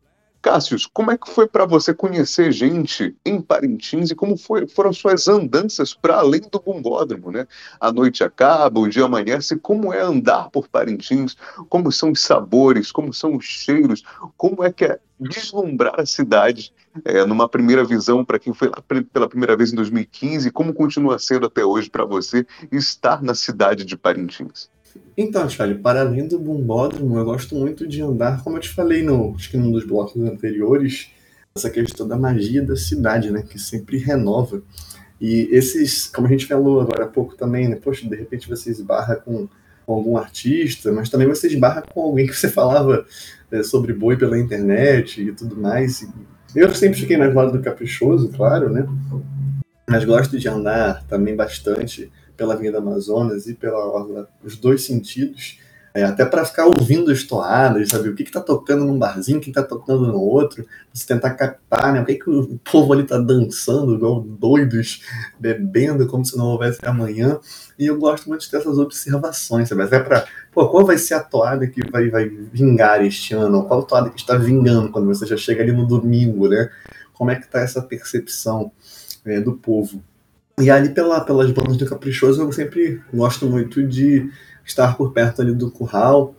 B: Cássius, como é que foi para você conhecer gente em Parintins e como foi, foram suas andanças para além do bombódromo, né? A noite acaba, o dia amanhece, como é andar por Parintins, como são os sabores, como são os cheiros, como é que é deslumbrar a cidade é, numa primeira visão para quem foi lá pela primeira vez em 2015, como continua sendo até hoje para você estar na cidade de Parintins?
C: Então, Charlie, para além do bombódromo, eu gosto muito de andar, como eu te falei no, acho que num dos blocos anteriores, essa questão da magia da cidade, né? Que sempre renova. E esses, como a gente falou agora há pouco também, né? Poxa, de repente você esbarra com, com algum artista, mas também você esbarra com alguém que você falava é, sobre boi pela internet e tudo mais. Eu sempre fiquei mais do lado do caprichoso, claro, né? Mas gosto de andar também bastante pela Avenida Amazonas e pela Orla, os dois sentidos. É, até para ficar ouvindo as toadas, saber o que está tocando num barzinho, o que está tocando no outro, você tentar captar, né? O que, que o povo ali está dançando, igual doidos, bebendo como se não houvesse amanhã. E eu gosto muito dessas observações, sabe? Até para, pô, qual vai ser a toada que vai, vai vingar este ano? Qual toada que está vingando quando você já chega ali no domingo, né? Como é que está essa percepção é, do povo? E ali pela, pelas bandas do Caprichoso eu sempre gosto muito de estar por perto ali do curral,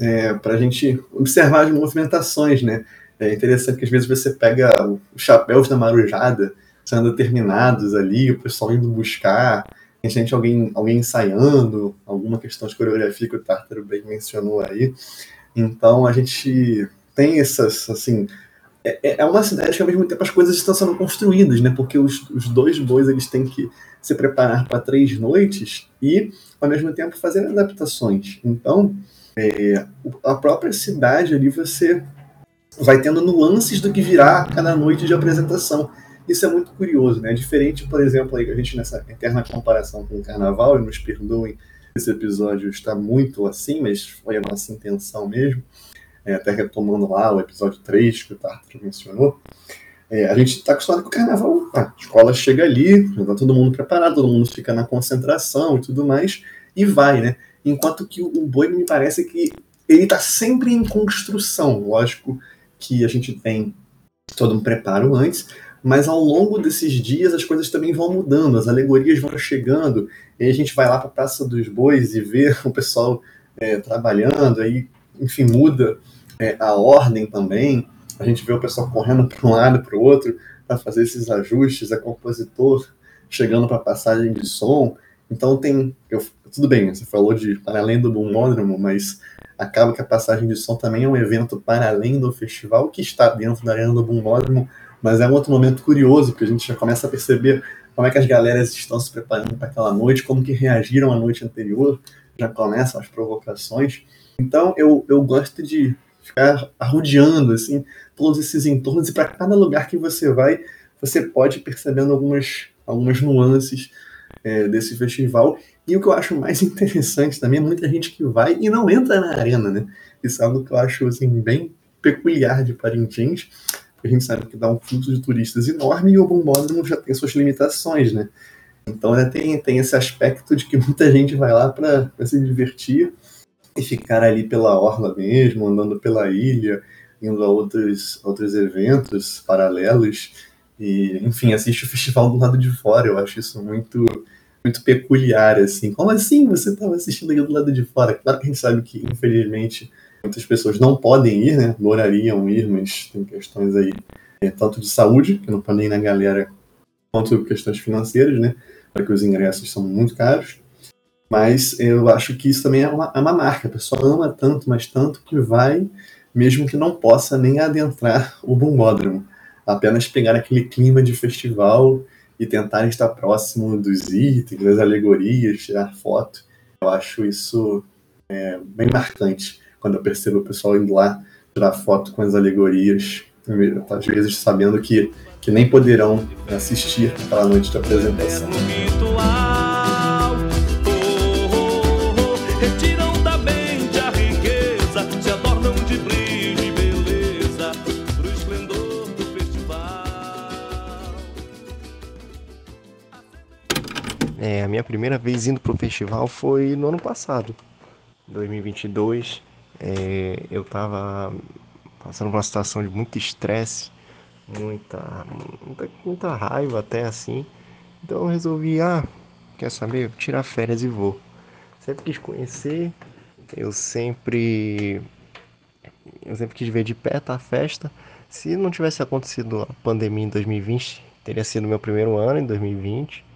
C: é, para a gente observar as movimentações, né? É interessante que às vezes você pega os chapéus da marujada sendo terminados ali, o pessoal indo buscar, a gente alguém, alguém ensaiando, alguma questão de coreografia que o Tartaro bem mencionou aí. Então a gente tem essas, assim, é, é, é uma cidade que ao mesmo tempo as coisas estão sendo construídas, né? Porque os, os dois bois eles têm que se preparar para três noites e ao mesmo tempo fazer adaptações. Então, é, a própria cidade ali você vai tendo nuances do que virá cada noite de apresentação. Isso é muito curioso, né? Diferente, por exemplo, aí, a gente nessa eterna comparação com o carnaval, e nos perdoem, esse episódio está muito assim, mas foi a nossa intenção mesmo, é, até retomando lá o episódio 3 que o Tartar mencionou. É, a gente está acostumado com o carnaval, a escola chega ali, está todo mundo preparado, todo mundo fica na concentração e tudo mais, e vai, né? Enquanto que o boi me parece que ele está sempre em construção. Lógico que a gente tem todo um preparo antes, mas ao longo desses dias as coisas também vão mudando, as alegorias vão chegando, e a gente vai lá para a Praça dos Bois e vê o pessoal é, trabalhando, aí, enfim, muda é, a ordem também a gente vê o pessoal correndo para um lado para o outro para fazer esses ajustes, é compositor chegando para passagem de som. Então tem. Eu, tudo bem, você falou de para além do bombódromo, mas acaba que a passagem de som também é um evento para além do festival que está dentro da arena do bombódromo, mas é um outro momento curioso, porque a gente já começa a perceber como é que as galeras estão se preparando para aquela noite, como que reagiram à noite anterior, já começam as provocações. Então eu, eu gosto de ficar arrodeando assim todos esses entornos e para cada lugar que você vai você pode ir percebendo algumas algumas nuances é, desse festival. E o que eu acho mais interessante também é muita gente que vai e não entra na arena né? Isso é algo que eu acho assim bem peculiar de Parintins porque a gente sabe que dá um fluxo de turistas enorme e o bombódromo já tem suas limitações né? Então né, tem, tem esse aspecto de que muita gente vai lá para se divertir e ficar ali pela orla mesmo, andando pela ilha, indo a outros, outros eventos paralelos e, enfim, assiste o festival do lado de fora. Eu acho isso muito muito peculiar, assim. Como assim você estava assistindo ali do lado de fora? Claro que a gente sabe que, infelizmente, muitas pessoas não podem ir, né? Adorariam ir, mas tem questões aí, é, tanto de saúde, que não podem ir na galera, quanto questões financeiras, né? Porque os ingressos são muito caros. Mas eu acho que isso também é uma, é uma marca. A pessoa ama tanto, mas tanto que vai, mesmo que não possa nem adentrar o bombódromo. Apenas pegar aquele clima de festival e tentar estar próximo dos itens, das alegorias, tirar foto. Eu acho isso é, bem marcante quando eu percebo o pessoal indo lá tirar foto com as alegorias, às vezes sabendo que, que nem poderão assistir aquela noite de apresentação.
J: É, a minha primeira vez indo pro festival foi no ano passado, 2022. É, eu tava passando por uma situação de muito estresse, muita, muita, muita raiva até assim. Então eu resolvi, ah, quer saber? Tirar férias e vou. Sempre quis conhecer, eu sempre. Eu sempre quis ver de perto a festa. Se não tivesse acontecido a pandemia em 2020, teria sido meu primeiro ano em 2020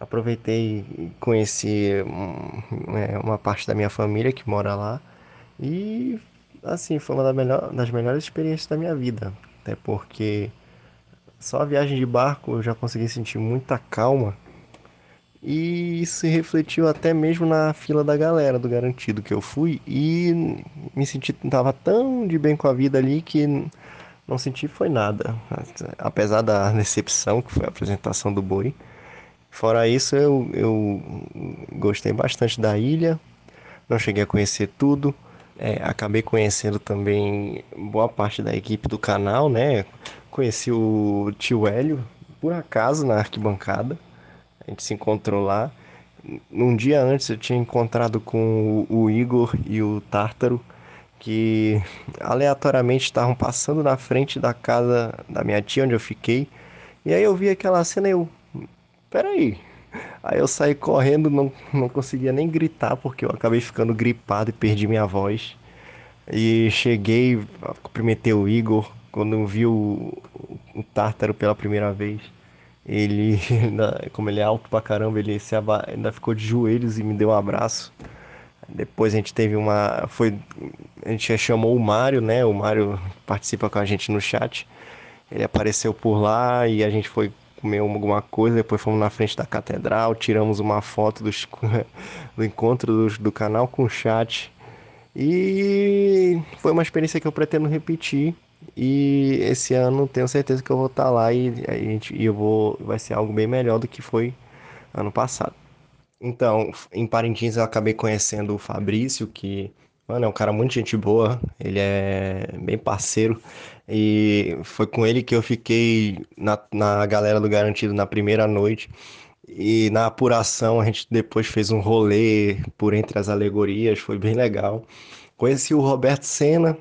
J: aproveitei e conheci é, uma parte da minha família que mora lá e assim foi uma das, melhor, das melhores experiências da minha vida até porque só a viagem de barco eu já consegui sentir muita calma. E isso se refletiu até mesmo na fila da galera do garantido que eu fui e me senti tava tão de bem com a vida ali que não senti foi nada, apesar da decepção que foi a apresentação do boi. Fora isso, eu, eu gostei bastante da ilha, não cheguei a conhecer tudo, é, acabei conhecendo também boa parte da equipe do canal, né? Conheci o tio Hélio, por acaso, na arquibancada. A gente se encontrou lá. Um dia antes eu tinha encontrado com o Igor e o Tártaro, que aleatoriamente estavam passando na frente da casa da minha tia, onde eu fiquei. E aí eu vi aquela cena e eu. Peraí. Aí eu saí correndo, não, não conseguia nem gritar, porque eu acabei ficando gripado e perdi minha voz. E cheguei, cumprimentei o Igor, quando eu vi o, o Tártaro pela primeira vez, ele, como ele é alto pra caramba, ele se aba... ainda ficou de joelhos e me deu um abraço. Depois a gente teve uma. Foi, a gente chamou o Mário, né? O Mário participa com a gente no chat. Ele apareceu por lá e a gente foi comer alguma coisa. Depois fomos na frente da catedral, tiramos uma foto dos, do encontro do, canal com o chat. E foi uma experiência que eu pretendo repetir. E esse ano tenho certeza que eu vou estar lá e, a gente, e eu vou, vai ser algo bem melhor do que foi ano passado. Então, em Parintins eu acabei conhecendo o Fabrício, que, mano, é um cara muito gente boa, ele é bem parceiro. E foi com ele que eu fiquei na, na galera do Garantido na primeira noite. E na apuração a gente depois fez um rolê por entre as alegorias, foi bem legal. Conheci o Roberto Senna,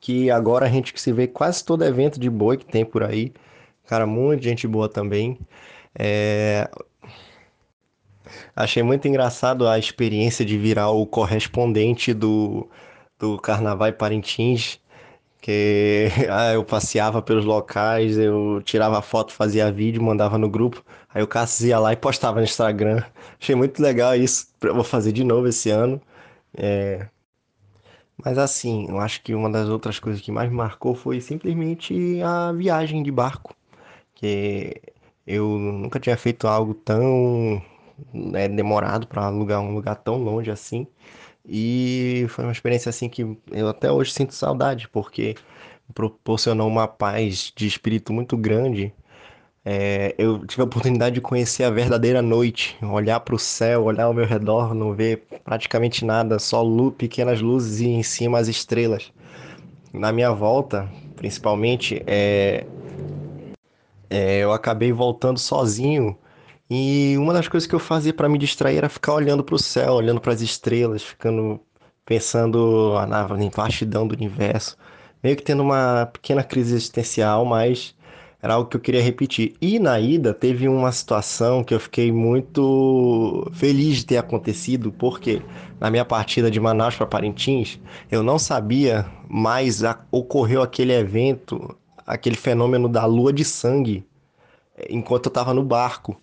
J: que agora a gente se vê quase todo evento de boi que tem por aí. Cara, muito gente boa também. É... Achei muito engraçado a experiência de virar o correspondente do, do Carnaval Parintins, que ah, eu passeava pelos locais, eu tirava foto, fazia vídeo, mandava no grupo, aí o Cássio ia lá e postava no Instagram. Achei muito legal isso, vou fazer de novo esse ano. É... Mas assim, eu acho que uma das outras coisas que mais me marcou foi simplesmente a viagem de barco, que eu nunca tinha feito algo tão né, demorado para alugar um lugar tão longe assim. E foi uma experiência assim que eu até hoje sinto saudade, porque proporcionou uma paz de espírito muito grande. É, eu tive a oportunidade de conhecer a verdadeira noite, olhar para o céu, olhar ao meu redor, não ver praticamente nada, só luz, pequenas luzes e em cima as estrelas. Na minha volta, principalmente, é, é, eu acabei voltando sozinho e uma das coisas que eu fazia para me distrair era ficar olhando para o céu, olhando para as estrelas, ficando pensando na vastidão do universo, meio que tendo uma pequena crise existencial, mas era algo que eu queria repetir. E na ida teve uma situação que eu fiquei muito feliz de ter acontecido, porque na minha partida de Manaus para Parintins, eu não sabia, mas ocorreu aquele evento, aquele fenômeno da lua de sangue, enquanto eu estava no barco.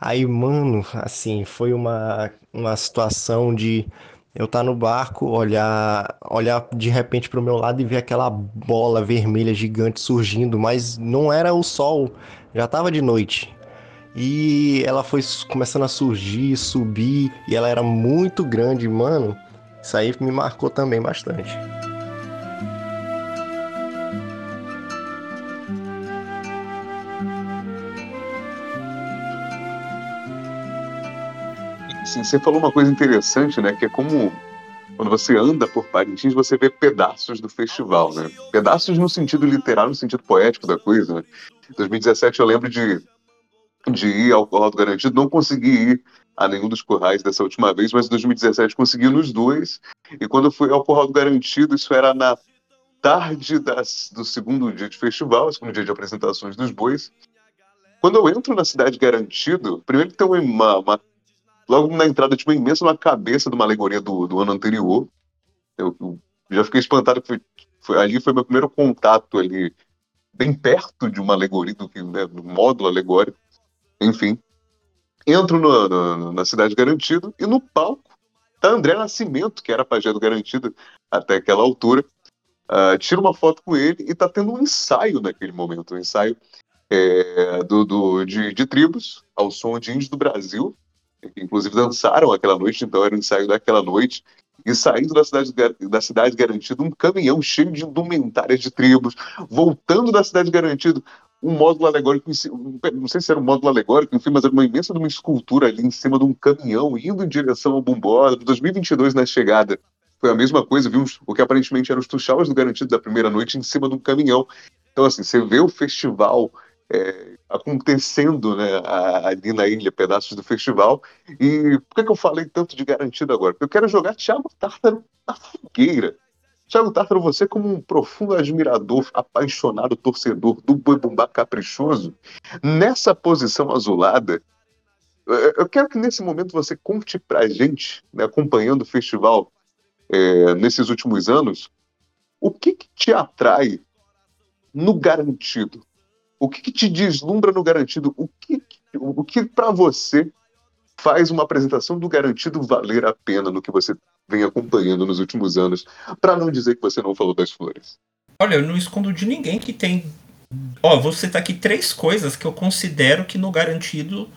J: Aí, mano, assim, foi uma, uma situação de eu estar tá no barco, olhar, olhar de repente para o meu lado e ver aquela bola vermelha gigante surgindo, mas não era o sol, já estava de noite. E ela foi começando a surgir, subir, e ela era muito grande, mano. Isso aí me marcou também bastante.
B: Assim, você falou uma coisa interessante, né? Que é como quando você anda por Parintins, você vê pedaços do festival, né? Pedaços no sentido literal, no sentido poético da coisa. Né? Em 2017 eu lembro de, de ir ao Curral do Garantido, não consegui ir a nenhum dos currais dessa última vez, mas em 2017 consegui nos dois. E quando eu fui ao Curral do Garantido, isso era na tarde das, do segundo dia de festival, segundo dia de apresentações dos bois. Quando eu entro na cidade Garantido, primeiro tem uma, uma logo na entrada, tipo, imenso na cabeça de uma alegoria do, do ano anterior. Eu, eu já fiquei espantado, foi, foi, ali foi meu primeiro contato ali, bem perto de uma alegoria, do, né, do módulo alegórico. Enfim, entro no, no, na Cidade Garantido e no palco tá André Nascimento, que era pajé do Garantido até aquela altura. uh, tira uma foto com ele e tá tendo um ensaio naquele momento, um ensaio é, do, do, de, de tribos ao som de índios do Brasil, que inclusive dançaram aquela noite, então era o ensaio daquela noite, e saindo da cidade, da cidade garantida um caminhão cheio de indumentárias de tribos, voltando da cidade garantida um módulo alegórico, não sei se era um módulo alegórico, enfim, mas era uma imensa uma escultura ali em cima de um caminhão indo em direção ao Bumbó, 2022 na chegada. Foi a mesma coisa, vimos o que aparentemente eram os tuxaus do garantido da primeira noite em cima de um caminhão. Então, assim, você vê o festival é, acontecendo né, ali na ilha, pedaços do festival. E por que, que eu falei tanto de garantido agora? Porque eu quero jogar Thiago Tártaro na fogueira. Thiago Tártaro, você como um profundo admirador, apaixonado torcedor do Boi Bumbá caprichoso, nessa posição azulada, eu quero que nesse momento você conte pra gente, né, acompanhando o festival é, nesses últimos anos, o que, que te atrai no garantido? O que, que te deslumbra no garantido? O que, o que para você faz uma apresentação do garantido valer a pena no que você vem acompanhando nos últimos anos, para não dizer que você não falou das flores?
D: Olha, eu não escondo de ninguém que tem. Ó, você tá aqui três coisas que eu considero que no garantido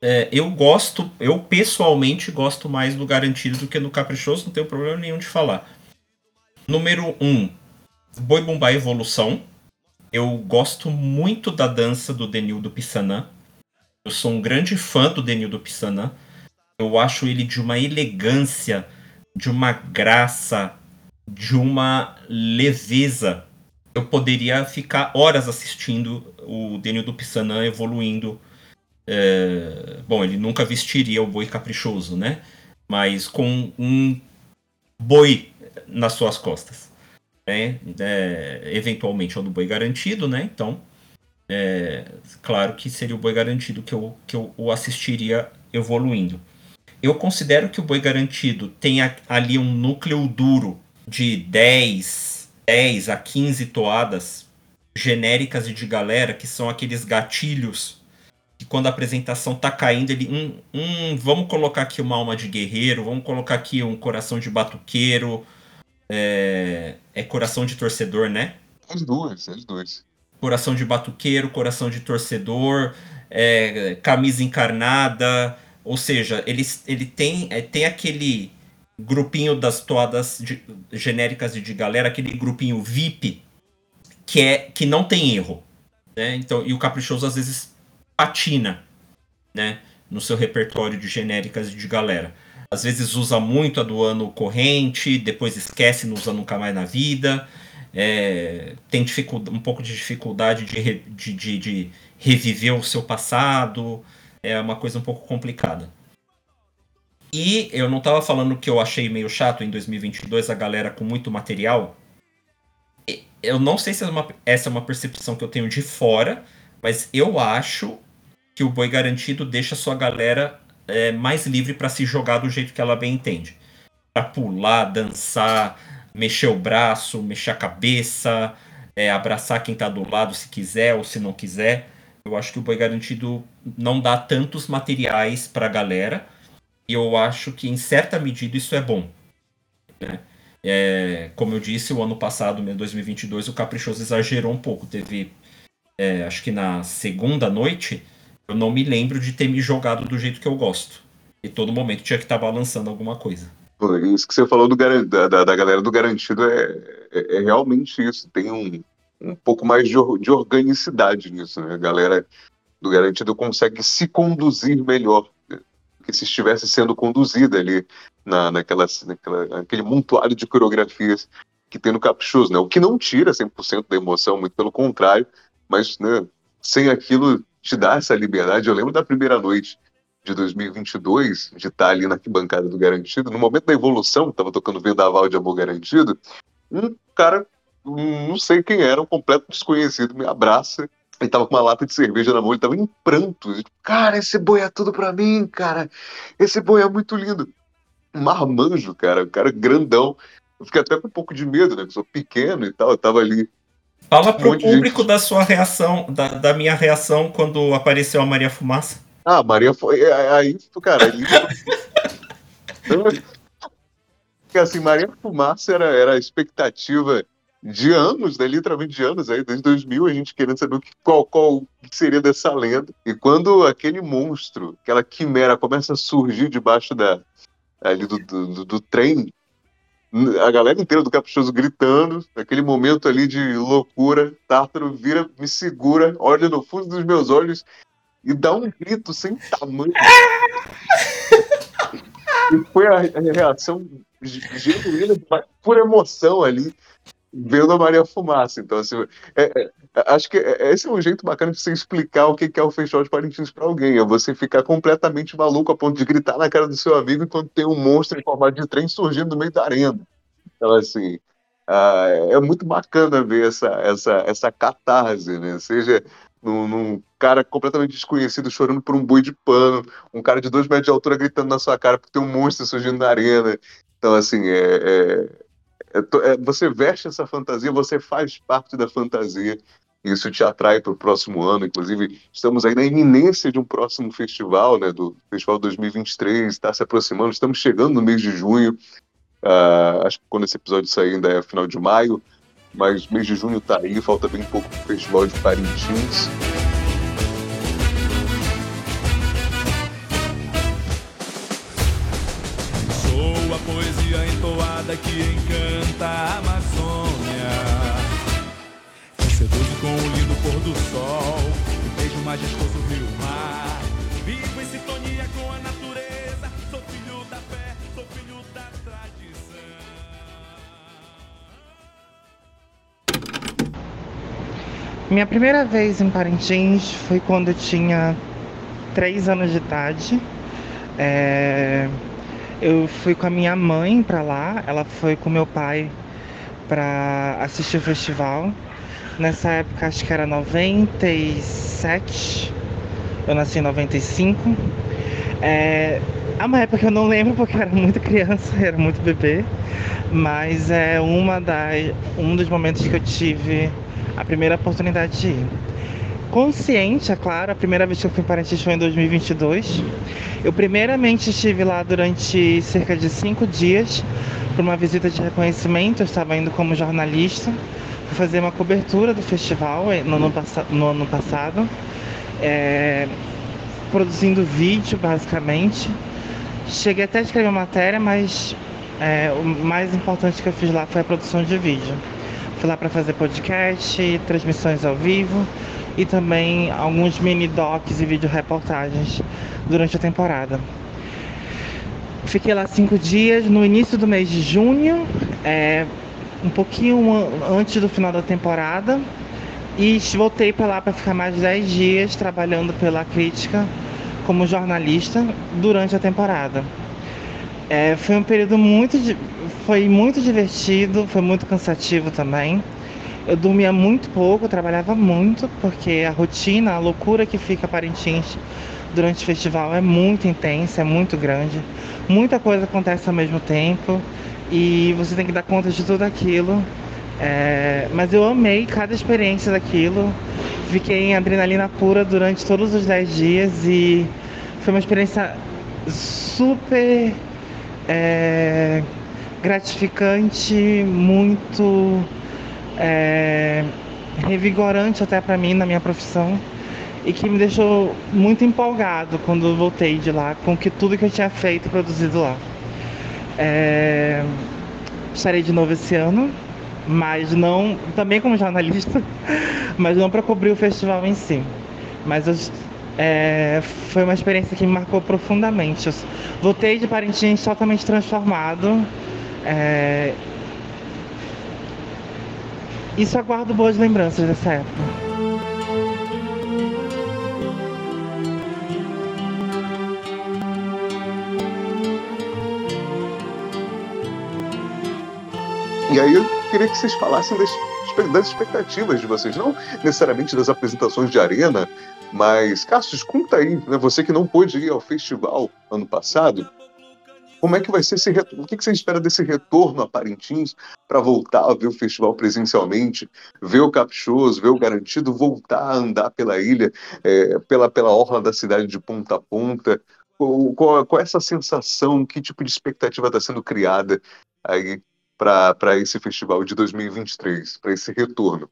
D: é, eu gosto, eu pessoalmente gosto mais do garantido do que no caprichoso, não tenho problema nenhum de falar. Número um, Boi Bumbá Evolução. Eu gosto muito da dança do Denildo Pissanã. Eu sou um grande fã do Denildo Pissanã. Eu acho ele de uma elegância, de uma graça, de uma leveza. Eu poderia ficar horas assistindo o Denildo Pissanã evoluindo. É... Bom, ele nunca vestiria o boi caprichoso, né? Mas com um boi nas suas costas né? É, eventualmente é o do boi garantido, né? Então, é, claro que seria o boi garantido que eu, que eu o assistiria evoluindo. Eu considero que o boi garantido tem ali um núcleo duro de 10, 10 a 15 toadas genéricas e de galera, que são aqueles gatilhos que quando a apresentação tá caindo, ele. Hum, hum, vamos colocar aqui uma alma de guerreiro, vamos colocar aqui um coração de batuqueiro, é, é coração de torcedor, né?
B: As duas, as duas.
D: Coração de batuqueiro, coração de torcedor, é, camisa encarnada. Ou seja, ele, ele tem, é, tem aquele grupinho das toadas de, genéricas de, de galera, aquele grupinho VIP, que, é, que não tem erro. Né? Então, e o Caprichoso às vezes patina né? no seu repertório de genéricas de galera às vezes usa muito a do ano corrente, depois esquece, não usa nunca mais na vida. É, tem um pouco de dificuldade de, de, de, de, reviver o seu passado. É uma coisa um pouco complicada. E eu não estava falando que eu achei meio chato em 2022 a galera com muito material. Eu não sei se é uma, essa é uma percepção que eu tenho de fora, mas eu acho que o Boi Garantido deixa a sua galera é, mais livre para se jogar do jeito que ela bem entende. Para pular, dançar, mexer o braço, mexer a cabeça, é, abraçar quem está do lado se quiser ou se não quiser. Eu acho que o Boi Garantido não dá tantos materiais para a galera. E eu acho que, em certa medida, isso é bom. Né? É, como eu disse, o ano passado, em 2022, o Caprichoso exagerou um pouco. Teve, é, acho que na segunda noite, eu não me lembro de ter me jogado do jeito que eu gosto. E todo momento tinha que estar tá balançando alguma coisa.
B: Isso que você falou do, da, da, galera do garantido é, é, é, realmente isso. Tem um, um pouco mais de, de organicidade nisso. Né? A galera do garantido consegue se conduzir melhor que se estivesse sendo conduzida ali na, naquela, naquela, naquele montuário de coreografias que tem no Caprichoso, né? O que não tira 100% da emoção, muito pelo contrário, mas né, sem aquilo te dá essa liberdade. Eu lembro da primeira noite de 2022, de estar ali na arquibancada do Garantido, no momento da evolução, estava tocando Vendaval de Amor Garantido, um cara, não sei quem era, um completo desconhecido, me abraça, ele tava com uma lata de cerveja na mão, ele tava em prantos. Cara, esse boi é tudo pra mim, cara. Esse boi é muito lindo. Marmanjo, cara, um cara grandão. Eu fiquei até com um pouco de medo, né? Porque sou pequeno e tal. Eu tava ali
D: Fala um pro público gente... da sua reação, da, da, minha reação quando apareceu a Maria Fumaça.
B: Ah, Maria foi. É, é, aí, cara, ali. Porque assim, Maria Fumaça era, era a expectativa de anos, né? Literalmente de anos, aí, desde 2000, a gente querendo saber o que, qual, qual seria dessa lenda. E quando aquele monstro, aquela quimera começa a surgir debaixo da, ali do, do, do, do trem, a galera inteira do Caprichoso gritando, naquele momento ali de loucura, Tártaro vira, me segura, olha no fundo dos meus olhos e dá um grito sem tamanho. e foi a, reação genuína, por emoção ali, vendo a Maria Fumaça. Então, assim, é, é, acho que é, esse é um jeito bacana de você explicar o que é o Festival de Parintins para alguém. É você ficar completamente maluco a ponto de gritar na cara do seu amigo enquanto tem um monstro em formato de trem surgindo no meio da arena. Então, assim, ah, é muito bacana ver essa, essa, essa catarse, né? Seja num, num, cara completamente desconhecido chorando por um boi de pano, um cara de dois metros de altura gritando na sua cara porque tem um monstro surgindo na arena. Então, assim, é, é, é, é você veste essa fantasia, você faz parte da fantasia. Isso te atrai para o próximo ano. Inclusive, estamos aí na iminência de um próximo festival, né? Do Festival 2023, está se aproximando. Estamos chegando no mês de junho. Uh, acho que quando esse episódio sair ainda é final de maio mas mês de junho tá aí, falta bem pouco pro Festival de Parintins.
E: Sou a poesia entoada que encanta com o lindo pôr do sol, o beijo majestoso rio mar. Vivo em sintonia com a natureza, sou filho da fé, sou filho da tradição.
K: Minha primeira vez em Parintins foi quando eu tinha 3 anos de idade. É... Eu fui com a minha mãe para lá, ela foi com meu pai para assistir o festival. Nessa época acho que era 97, eu nasci em 95. É, é uma época que eu não lembro porque eu era muito criança, era muito bebê, mas é uma das, um dos momentos que eu tive a primeira oportunidade de ir. Consciente, é claro, a primeira vez que eu fui em Parintins foi em 2022. Eu primeiramente estive lá durante cerca de cinco dias para uma visita de reconhecimento. Eu estava indo como jornalista para fazer uma cobertura do festival eh, no ano, no ano passado, é, produzindo vídeo basicamente. Cheguei até a escrever matéria, mas é, o mais importante que eu fiz lá foi a produção de vídeo. Fui lá para fazer podcast, transmissões ao vivo e também alguns mini docs e vídeo reportagens durante a temporada. Fiquei lá cinco dias no início do mês de junho, é, um pouquinho antes do final da temporada, e voltei para lá para ficar mais dez dias trabalhando pela crítica como jornalista durante a temporada. É, foi um período muito, foi muito divertido, foi muito cansativo também. Eu dormia muito pouco, trabalhava muito, porque a rotina, a loucura que fica Parintins durante o festival é muito intensa, é muito grande. Muita coisa acontece ao mesmo tempo e você tem que dar conta de tudo aquilo. É, mas eu amei cada experiência daquilo. Fiquei em adrenalina pura durante todos os 10 dias e foi uma experiência super é, gratificante, muito é, revigorante até para mim na minha profissão e que me deixou muito empolgado quando voltei de lá com que tudo que eu tinha feito e produzido lá. É, estarei de novo esse ano, mas não também como jornalista, mas não para cobrir o festival em si. Mas eu, é, foi uma experiência que me marcou profundamente. Eu voltei de Parintins totalmente transformado é... Isso aguardo boas lembranças dessa época.
B: E aí eu queria que vocês falassem das, das expectativas de vocês, não necessariamente das apresentações de arena, mas, Cassius, conta aí, né, você que não pôde ir ao festival ano passado, como é que vai ser esse retorno? O que você espera desse retorno a Parintins para voltar a ver o festival presencialmente, ver o Caprichoso, ver o Garantido, voltar a andar pela ilha, é, pela, pela orla da cidade de ponta a ponta? Qual, qual, qual é essa sensação? Que tipo de expectativa está sendo criada aí para esse festival de 2023, para esse retorno?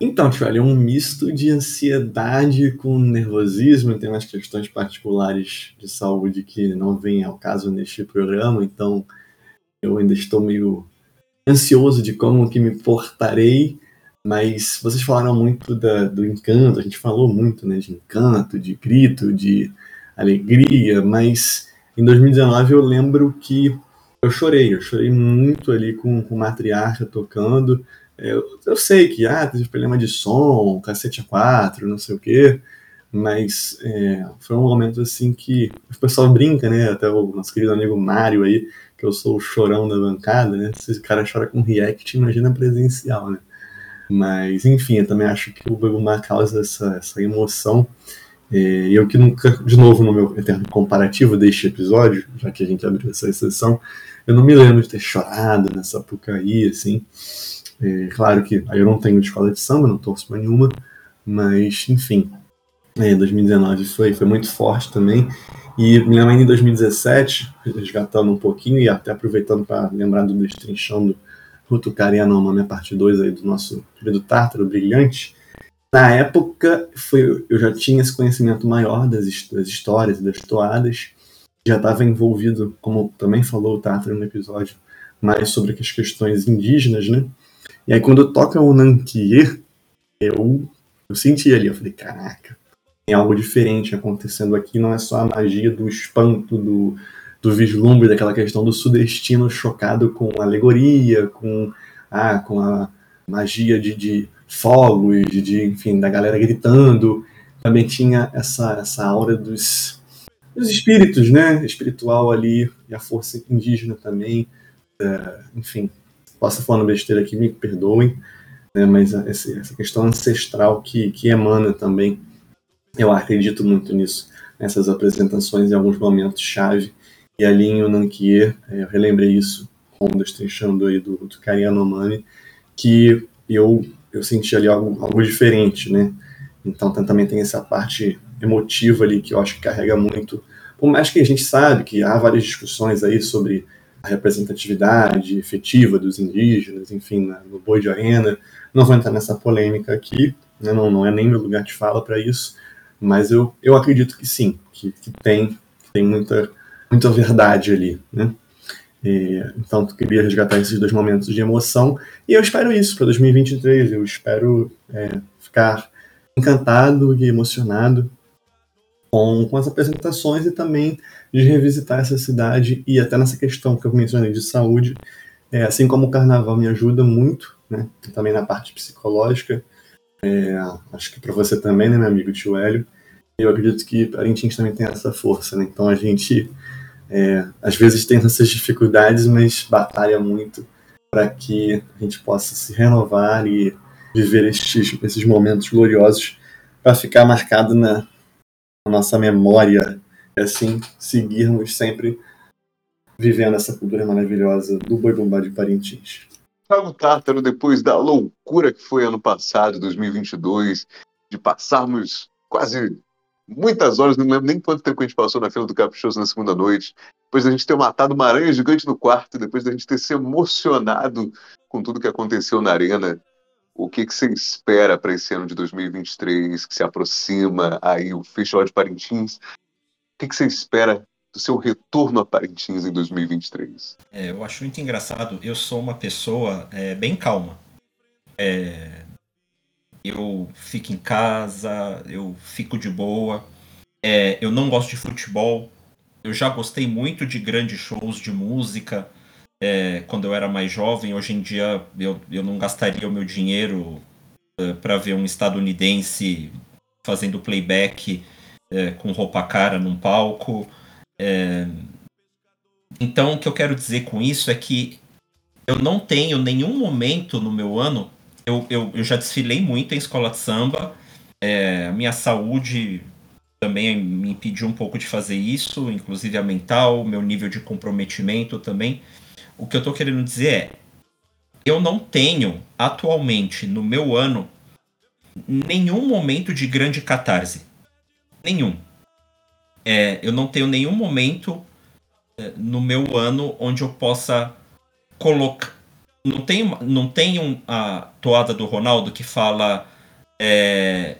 C: Então, Tio, é um misto de ansiedade com nervosismo, tem umas questões particulares de saúde que não vêm ao caso neste programa, então eu ainda estou meio ansioso de como que me portarei, mas vocês falaram muito da, do encanto, a gente falou muito né, de encanto, de grito, de alegria, mas em 2019 eu lembro que eu chorei, eu chorei muito ali com, com o Matriarca tocando. Eu, eu sei que ah, teve problema de som, cacete A4, não sei o quê, mas é, foi um momento assim que o pessoal brinca, né? Até o nosso querido amigo Mário aí, que eu sou o chorão da bancada, né? Se esse cara chora com react, imagina presencial, né? Mas, enfim, eu também acho que o Bagumar causa essa, essa emoção. É, e eu que nunca, de novo, no meu eterno comparativo deste episódio, já que a gente abriu essa exceção, eu não me lembro de ter chorado nessa pucaí, assim. É, claro que aí eu não tenho escola de samba, não torço pra nenhuma, mas, enfim, é, 2019 foi, foi muito forte também. E me lembro ainda em 2017, resgatando um pouquinho e até aproveitando para lembrar do Destrinchando Rutucaria Nome, a parte 2 aí do nosso querido Tártaro Brilhante. Na época, foi, eu já tinha esse conhecimento maior das, das histórias, das toadas, já estava envolvido, como também falou o Tártaro no episódio, mais sobre as questões indígenas, né? E aí quando toca o Nankier, eu, eu senti ali, eu falei, caraca, tem algo diferente acontecendo aqui, não é só a magia do espanto, do, do vislumbre, daquela questão do sudestino chocado com alegoria, com, ah, com a magia de, de fogos, de, de, enfim, da galera gritando. Também tinha essa, essa aura dos, dos espíritos, né? Espiritual ali, e a força indígena também. É, enfim, posso falando besteira aqui, me perdoem, né? mas essa, questão ancestral que, que emana também eu acredito muito nisso, nessas apresentações em alguns momentos chave. E ali em Unanquier, é, eu relembrei isso com o destrinchando aí do, do Karia Nomani, que eu, eu senti ali algo, algo diferente, né? Então também tem essa parte emotiva ali que eu acho que carrega muito. Por mais que a gente sabe que há várias discussões aí sobre a representatividade efetiva dos indígenas, enfim, no boi de arena, não vou entrar nessa polêmica aqui, né? não, não é nem meu lugar de fala para isso, mas eu, eu acredito que sim, que, que tem, que tem muita, muita verdade ali, né? E, então, eu queria resgatar esses dois momentos de emoção e eu espero isso para 2023. Eu espero é, ficar encantado e emocionado com, com as apresentações e também de revisitar essa cidade e até nessa questão que eu mencionei de saúde. É, assim como o carnaval me ajuda muito, né? Também na parte psicológica é, acho que para você também, né, meu amigo tio Hélio. Eu acredito que Parintins também tem essa força, né? Então a gente, é, às vezes, tem essas dificuldades, mas batalha muito para que a gente possa se renovar e viver estes, esses momentos gloriosos para ficar marcado na, na nossa memória e assim seguirmos sempre vivendo essa cultura maravilhosa do Boi Bombá de Parintins.
B: Thiago Tártaro, depois da loucura que foi ano passado, 2022, de passarmos quase muitas horas, não lembro nem quanto tempo a gente passou na fila do Caprichoso na segunda noite, depois da gente ter matado uma aranha gigante no quarto, depois da gente ter se emocionado com tudo que aconteceu na arena, o que, que você espera para esse ano de 2023, que se aproxima aí o Festival de Parintins? O que, que você espera do seu retorno a Parintins em 2023?
D: É, eu acho muito engraçado. Eu sou uma pessoa é, bem calma. É, eu fico em casa, eu fico de boa. É, eu não gosto de futebol. Eu já gostei muito de grandes shows de música é, quando eu era mais jovem. Hoje em dia eu, eu não gastaria o meu dinheiro é, para ver um estadunidense fazendo playback com roupa cara num palco. É... Então, o que eu quero dizer com isso é que eu não tenho nenhum momento no meu ano. Eu, eu, eu já desfilei muito em escola de samba. É, minha saúde também me impediu um pouco de fazer isso, inclusive a mental, meu nível de comprometimento também. O que eu estou querendo dizer é: eu não tenho atualmente no meu ano nenhum momento de grande catarse. Nenhum. É, eu não tenho nenhum momento é, no meu ano onde eu possa colocar não tem, não tem um, a toada do Ronaldo que fala é,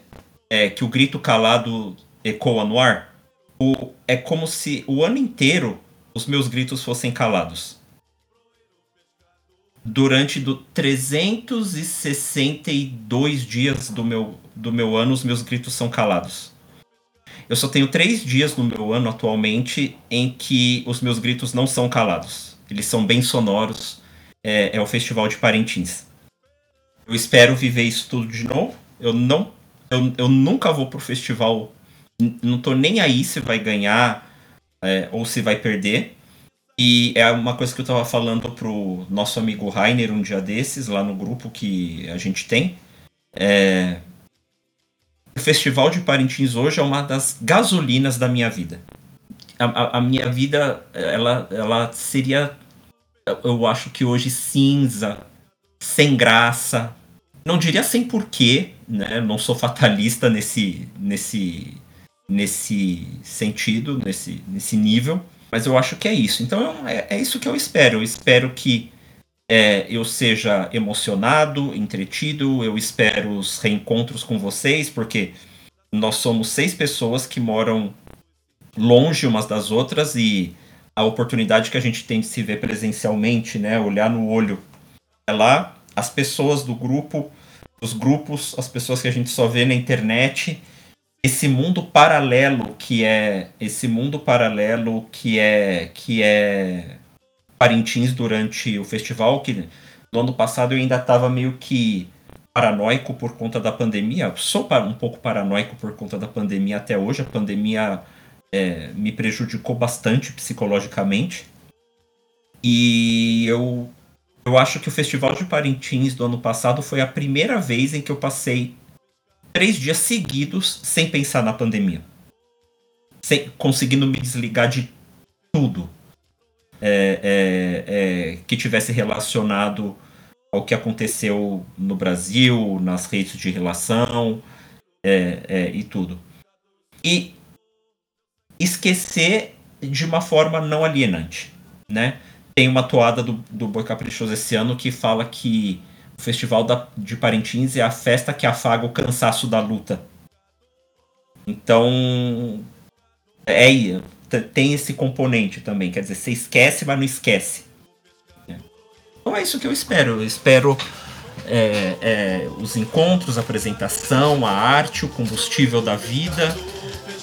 D: é, que o grito calado ecoa no ar? O, é como se o ano inteiro os meus gritos fossem calados. Durante do 362 dias do meu, do meu ano, os meus gritos são calados. Eu só tenho três dias no meu ano atualmente em que os meus gritos não são calados. Eles são bem sonoros. É, é o Festival de Parintins. Eu espero viver isso tudo de novo. Eu não, eu, eu nunca vou pro festival. Não tô nem aí se vai ganhar é, ou se vai perder. E é uma coisa que eu tava falando pro nosso amigo Rainer um dia desses, lá no grupo que a gente tem. É, o Festival de Parintins hoje é uma das gasolinas da minha vida. A, a, a, minha vida, ela, ela seria, eu acho que hoje cinza, sem graça. Não diria sem porquê, né? Não sou fatalista nesse, nesse, nesse sentido, nesse, nesse nível. Mas eu acho que é isso. Então é, é isso que eu espero. Eu espero que é, eu seja emocionado, entretido, eu espero os reencontros com vocês, porque nós somos seis pessoas que moram longe umas das outras e a oportunidade que a gente tem de se ver presencialmente, né, olhar no olho, é lá as pessoas do grupo, os grupos, as pessoas que a gente só vê na internet, esse mundo paralelo que é esse mundo paralelo que é que é Parintins durante o festival, que no ano passado eu ainda estava meio que paranoico por conta da pandemia. Sou um pouco paranoico por conta da pandemia até hoje. A pandemia é, me prejudicou bastante psicologicamente. E eu, eu acho que o Festival de Parintins do ano passado foi a primeira vez em que eu passei três dias seguidos sem pensar na pandemia. Sem, conseguindo me desligar de tudo é, é, é, que tivesse relacionado ao que aconteceu no Brasil, nas redes de relação é, é, e tudo. E esquecer de uma forma não alienante, né? Tem uma toada do, do Boi Caprichoso esse ano que fala que o Festival da, de Parintins é a festa que afaga o cansaço da luta. Então, é, tem esse componente também. Quer dizer, você esquece, mas não esquece. Então é isso que eu espero. Eu espero é, é, os encontros, a apresentação, a arte, o combustível da vida,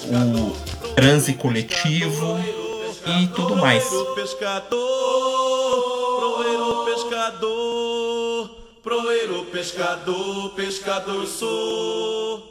D: o transe coletivo e tudo mais.
I: Proeiro pescador, pescador sou.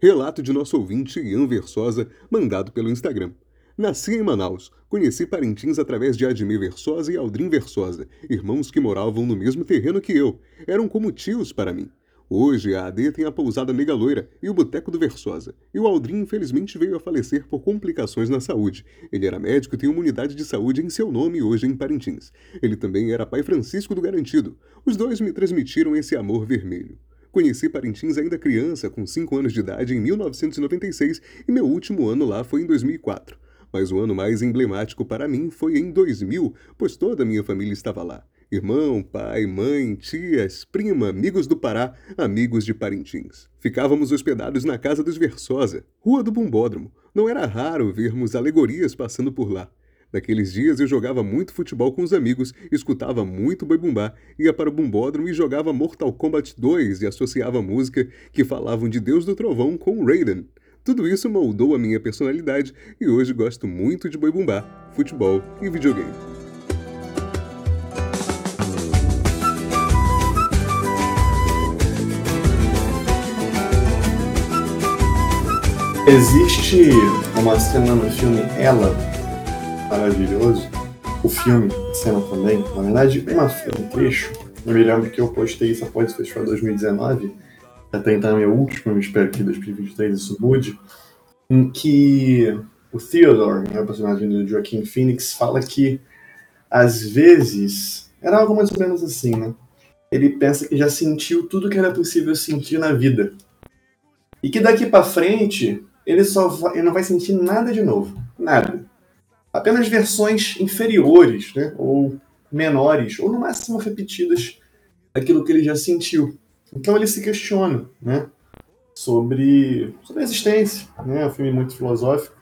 I: Relato de nosso ouvinte Ian Versosa, mandado pelo Instagram. Nasci em Manaus. Conheci Parintins através de Admir Versosa e Aldrin Versosa, irmãos que moravam no mesmo terreno que eu. Eram como tios para mim. Hoje a AD tem a pousada Megaloira e o Boteco do Versosa. E o Aldrin infelizmente veio a falecer por complicações na saúde. Ele era médico e tem uma unidade de saúde em seu nome hoje em Parintins. Ele também era pai Francisco do Garantido. Os dois me transmitiram esse amor vermelho. Conheci Parintins ainda criança, com 5 anos de idade, em 1996 e meu último ano lá foi em 2004. Mas o ano mais emblemático para mim foi em 2000, pois toda a minha família estava lá. Irmão, pai, mãe, tias, prima, amigos do Pará, amigos de Parintins. Ficávamos hospedados na casa dos Versosa, Rua do Bumbódromo. Não era raro vermos alegorias passando por lá. Naqueles dias eu jogava muito futebol com os amigos, escutava muito boi bumbá, ia para o bumbódromo e jogava Mortal Kombat 2 e associava música que falavam de Deus do Trovão com Raiden. Tudo isso moldou a minha personalidade e hoje gosto muito de boi bumbá, futebol e videogame.
C: Existe uma cena no filme Ela maravilhoso. O filme, a cena também, na verdade, uma, um trecho. Eu me lembro que eu postei isso após o Festival 2019, até então é meu último, eu espero que 2023 isso mude, em que o Theodore, né, o personagem do Joaquim Phoenix, fala que às vezes era algo mais ou menos assim, né? Ele pensa que já sentiu tudo que era possível sentir na vida. E que daqui para frente ele só vai, ele não vai sentir nada de novo, nada apenas versões inferiores, né? ou menores, ou no máximo repetidas, daquilo que ele já sentiu. Então ele se questiona, né? Sobre, sobre a existência, né? É um filme muito filosófico.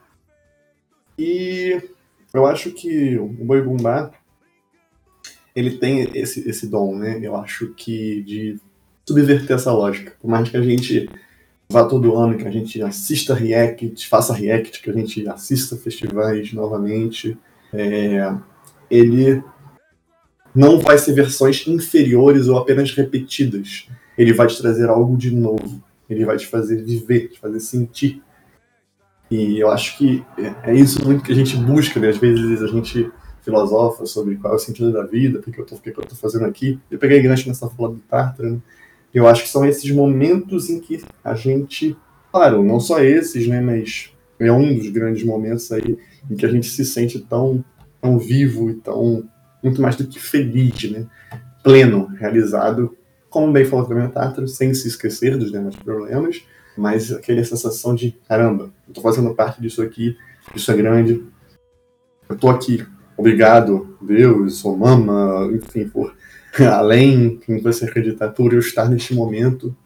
C: E eu acho que o Boi Bumbá ele tem esse, esse dom, né? Eu acho que de subverter essa lógica. Por mais que a gente vá todo ano, que a gente assista React, faça React, que a gente assista festivais novamente, é, ele não vai ser versões inferiores ou apenas repetidas. Ele vai te trazer algo de novo. Ele vai te fazer viver, te fazer sentir. E eu acho que é isso muito que a gente busca, né? Às vezes a gente filosofa sobre qual é o sentido da vida, por que que eu tô fazendo aqui. Eu peguei gancho nessa fala do Tartar, né? Eu acho que são esses momentos em que a gente, claro, não só esses, né, mas é um dos grandes momentos aí em que a gente se sente tão, tão vivo e tão muito mais do que feliz, né? Pleno, realizado, como bem falou também o Tartar, sem se esquecer dos demais problemas, mas aquela sensação de caramba, eu tô fazendo parte disso aqui, isso é grande, eu tô aqui, obrigado, Deus, ou mama, enfim, por além em você acreditar por eu estar neste momento,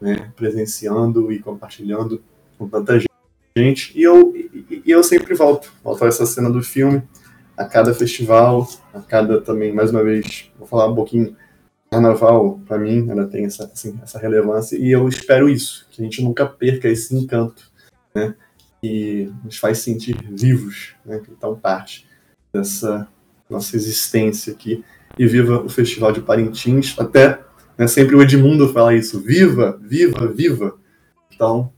C: né, presenciando e compartilhando com tanta gente. E eu, e, eu sempre volto, volto a essa cena do filme, a cada festival, a cada também, mais uma vez, vou falar um pouquinho, carnaval, para mim, ela tem essa, assim, essa relevância, e eu espero isso, que a gente nunca perca esse encanto, né, que nos faz sentir vivos, né, que estão parte dessa nossa existência aqui e viva o Festival de Parintins. Até né, sempre o Edmundo fala isso: viva, viva, viva. Então,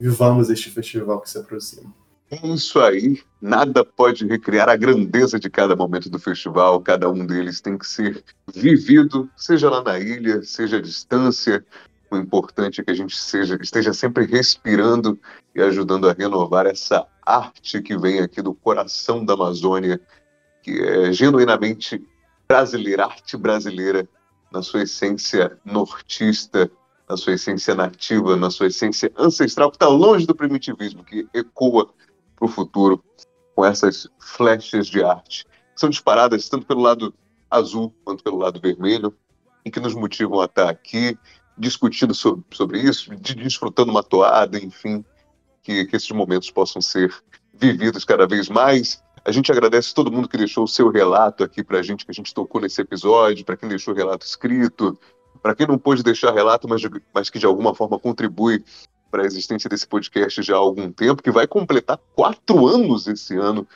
C: vivamos este festival que se aproxima.
B: É isso aí. Nada pode recriar a grandeza de cada momento do festival. Cada um deles tem que ser vivido, seja lá na ilha, seja à distância. O importante é que a gente seja, esteja sempre respirando e ajudando a renovar essa arte que vem aqui do coração da Amazônia, que é genuinamente brasileira, arte brasileira, na sua essência nortista, na sua essência nativa, na sua essência ancestral, que está longe do primitivismo, que ecoa para o futuro com essas flechas de arte. Que são disparadas tanto pelo lado azul quanto pelo lado vermelho, e que nos motivam a estar aqui discutindo sobre, sobre isso, de, desfrutando uma toada, enfim, que, que esses momentos possam ser vividos cada vez mais a gente agradece todo mundo que deixou o seu relato aqui para a gente, que a gente tocou nesse episódio, para quem deixou o relato escrito, para quem não pôde deixar relato, mas, mas que de alguma forma contribui para a existência desse podcast já há algum tempo, que vai completar quatro anos esse ano.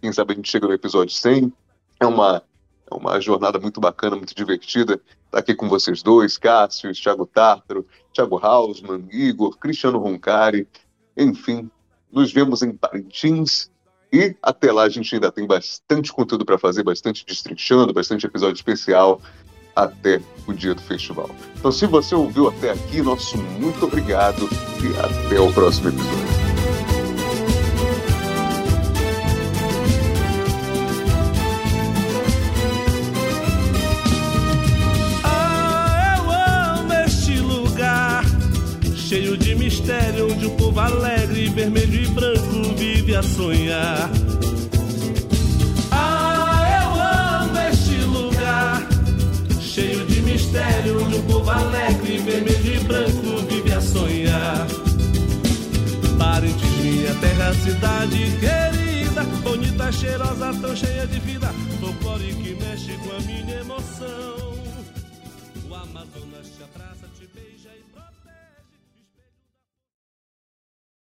B: Quem sabe a gente chega no episódio 100. É uma, é uma jornada muito bacana, muito divertida. Tá aqui com vocês dois, Cássio, Thiago Tártaro, Thiago Hausmann, Igor, Cristiano Roncari. Enfim, nos vemos em Parintins e até lá a gente ainda tem bastante conteúdo para fazer, bastante destrinchando, bastante episódio especial até o dia do festival. Então, se você ouviu até aqui, nosso muito obrigado e até o próximo episódio.
E: cheio de mistério, onde o povo alegre, vermelho e vive sonhar. Ah, eu amo este lugar, cheio de mistério, onde o povo alegre, vermelho e branco vive a sonhar. Parentes, minha terra, cidade querida, bonita, cheirosa, tão cheia de vida, folclore que mexe com a minha emoção. O Amazonas te abraça,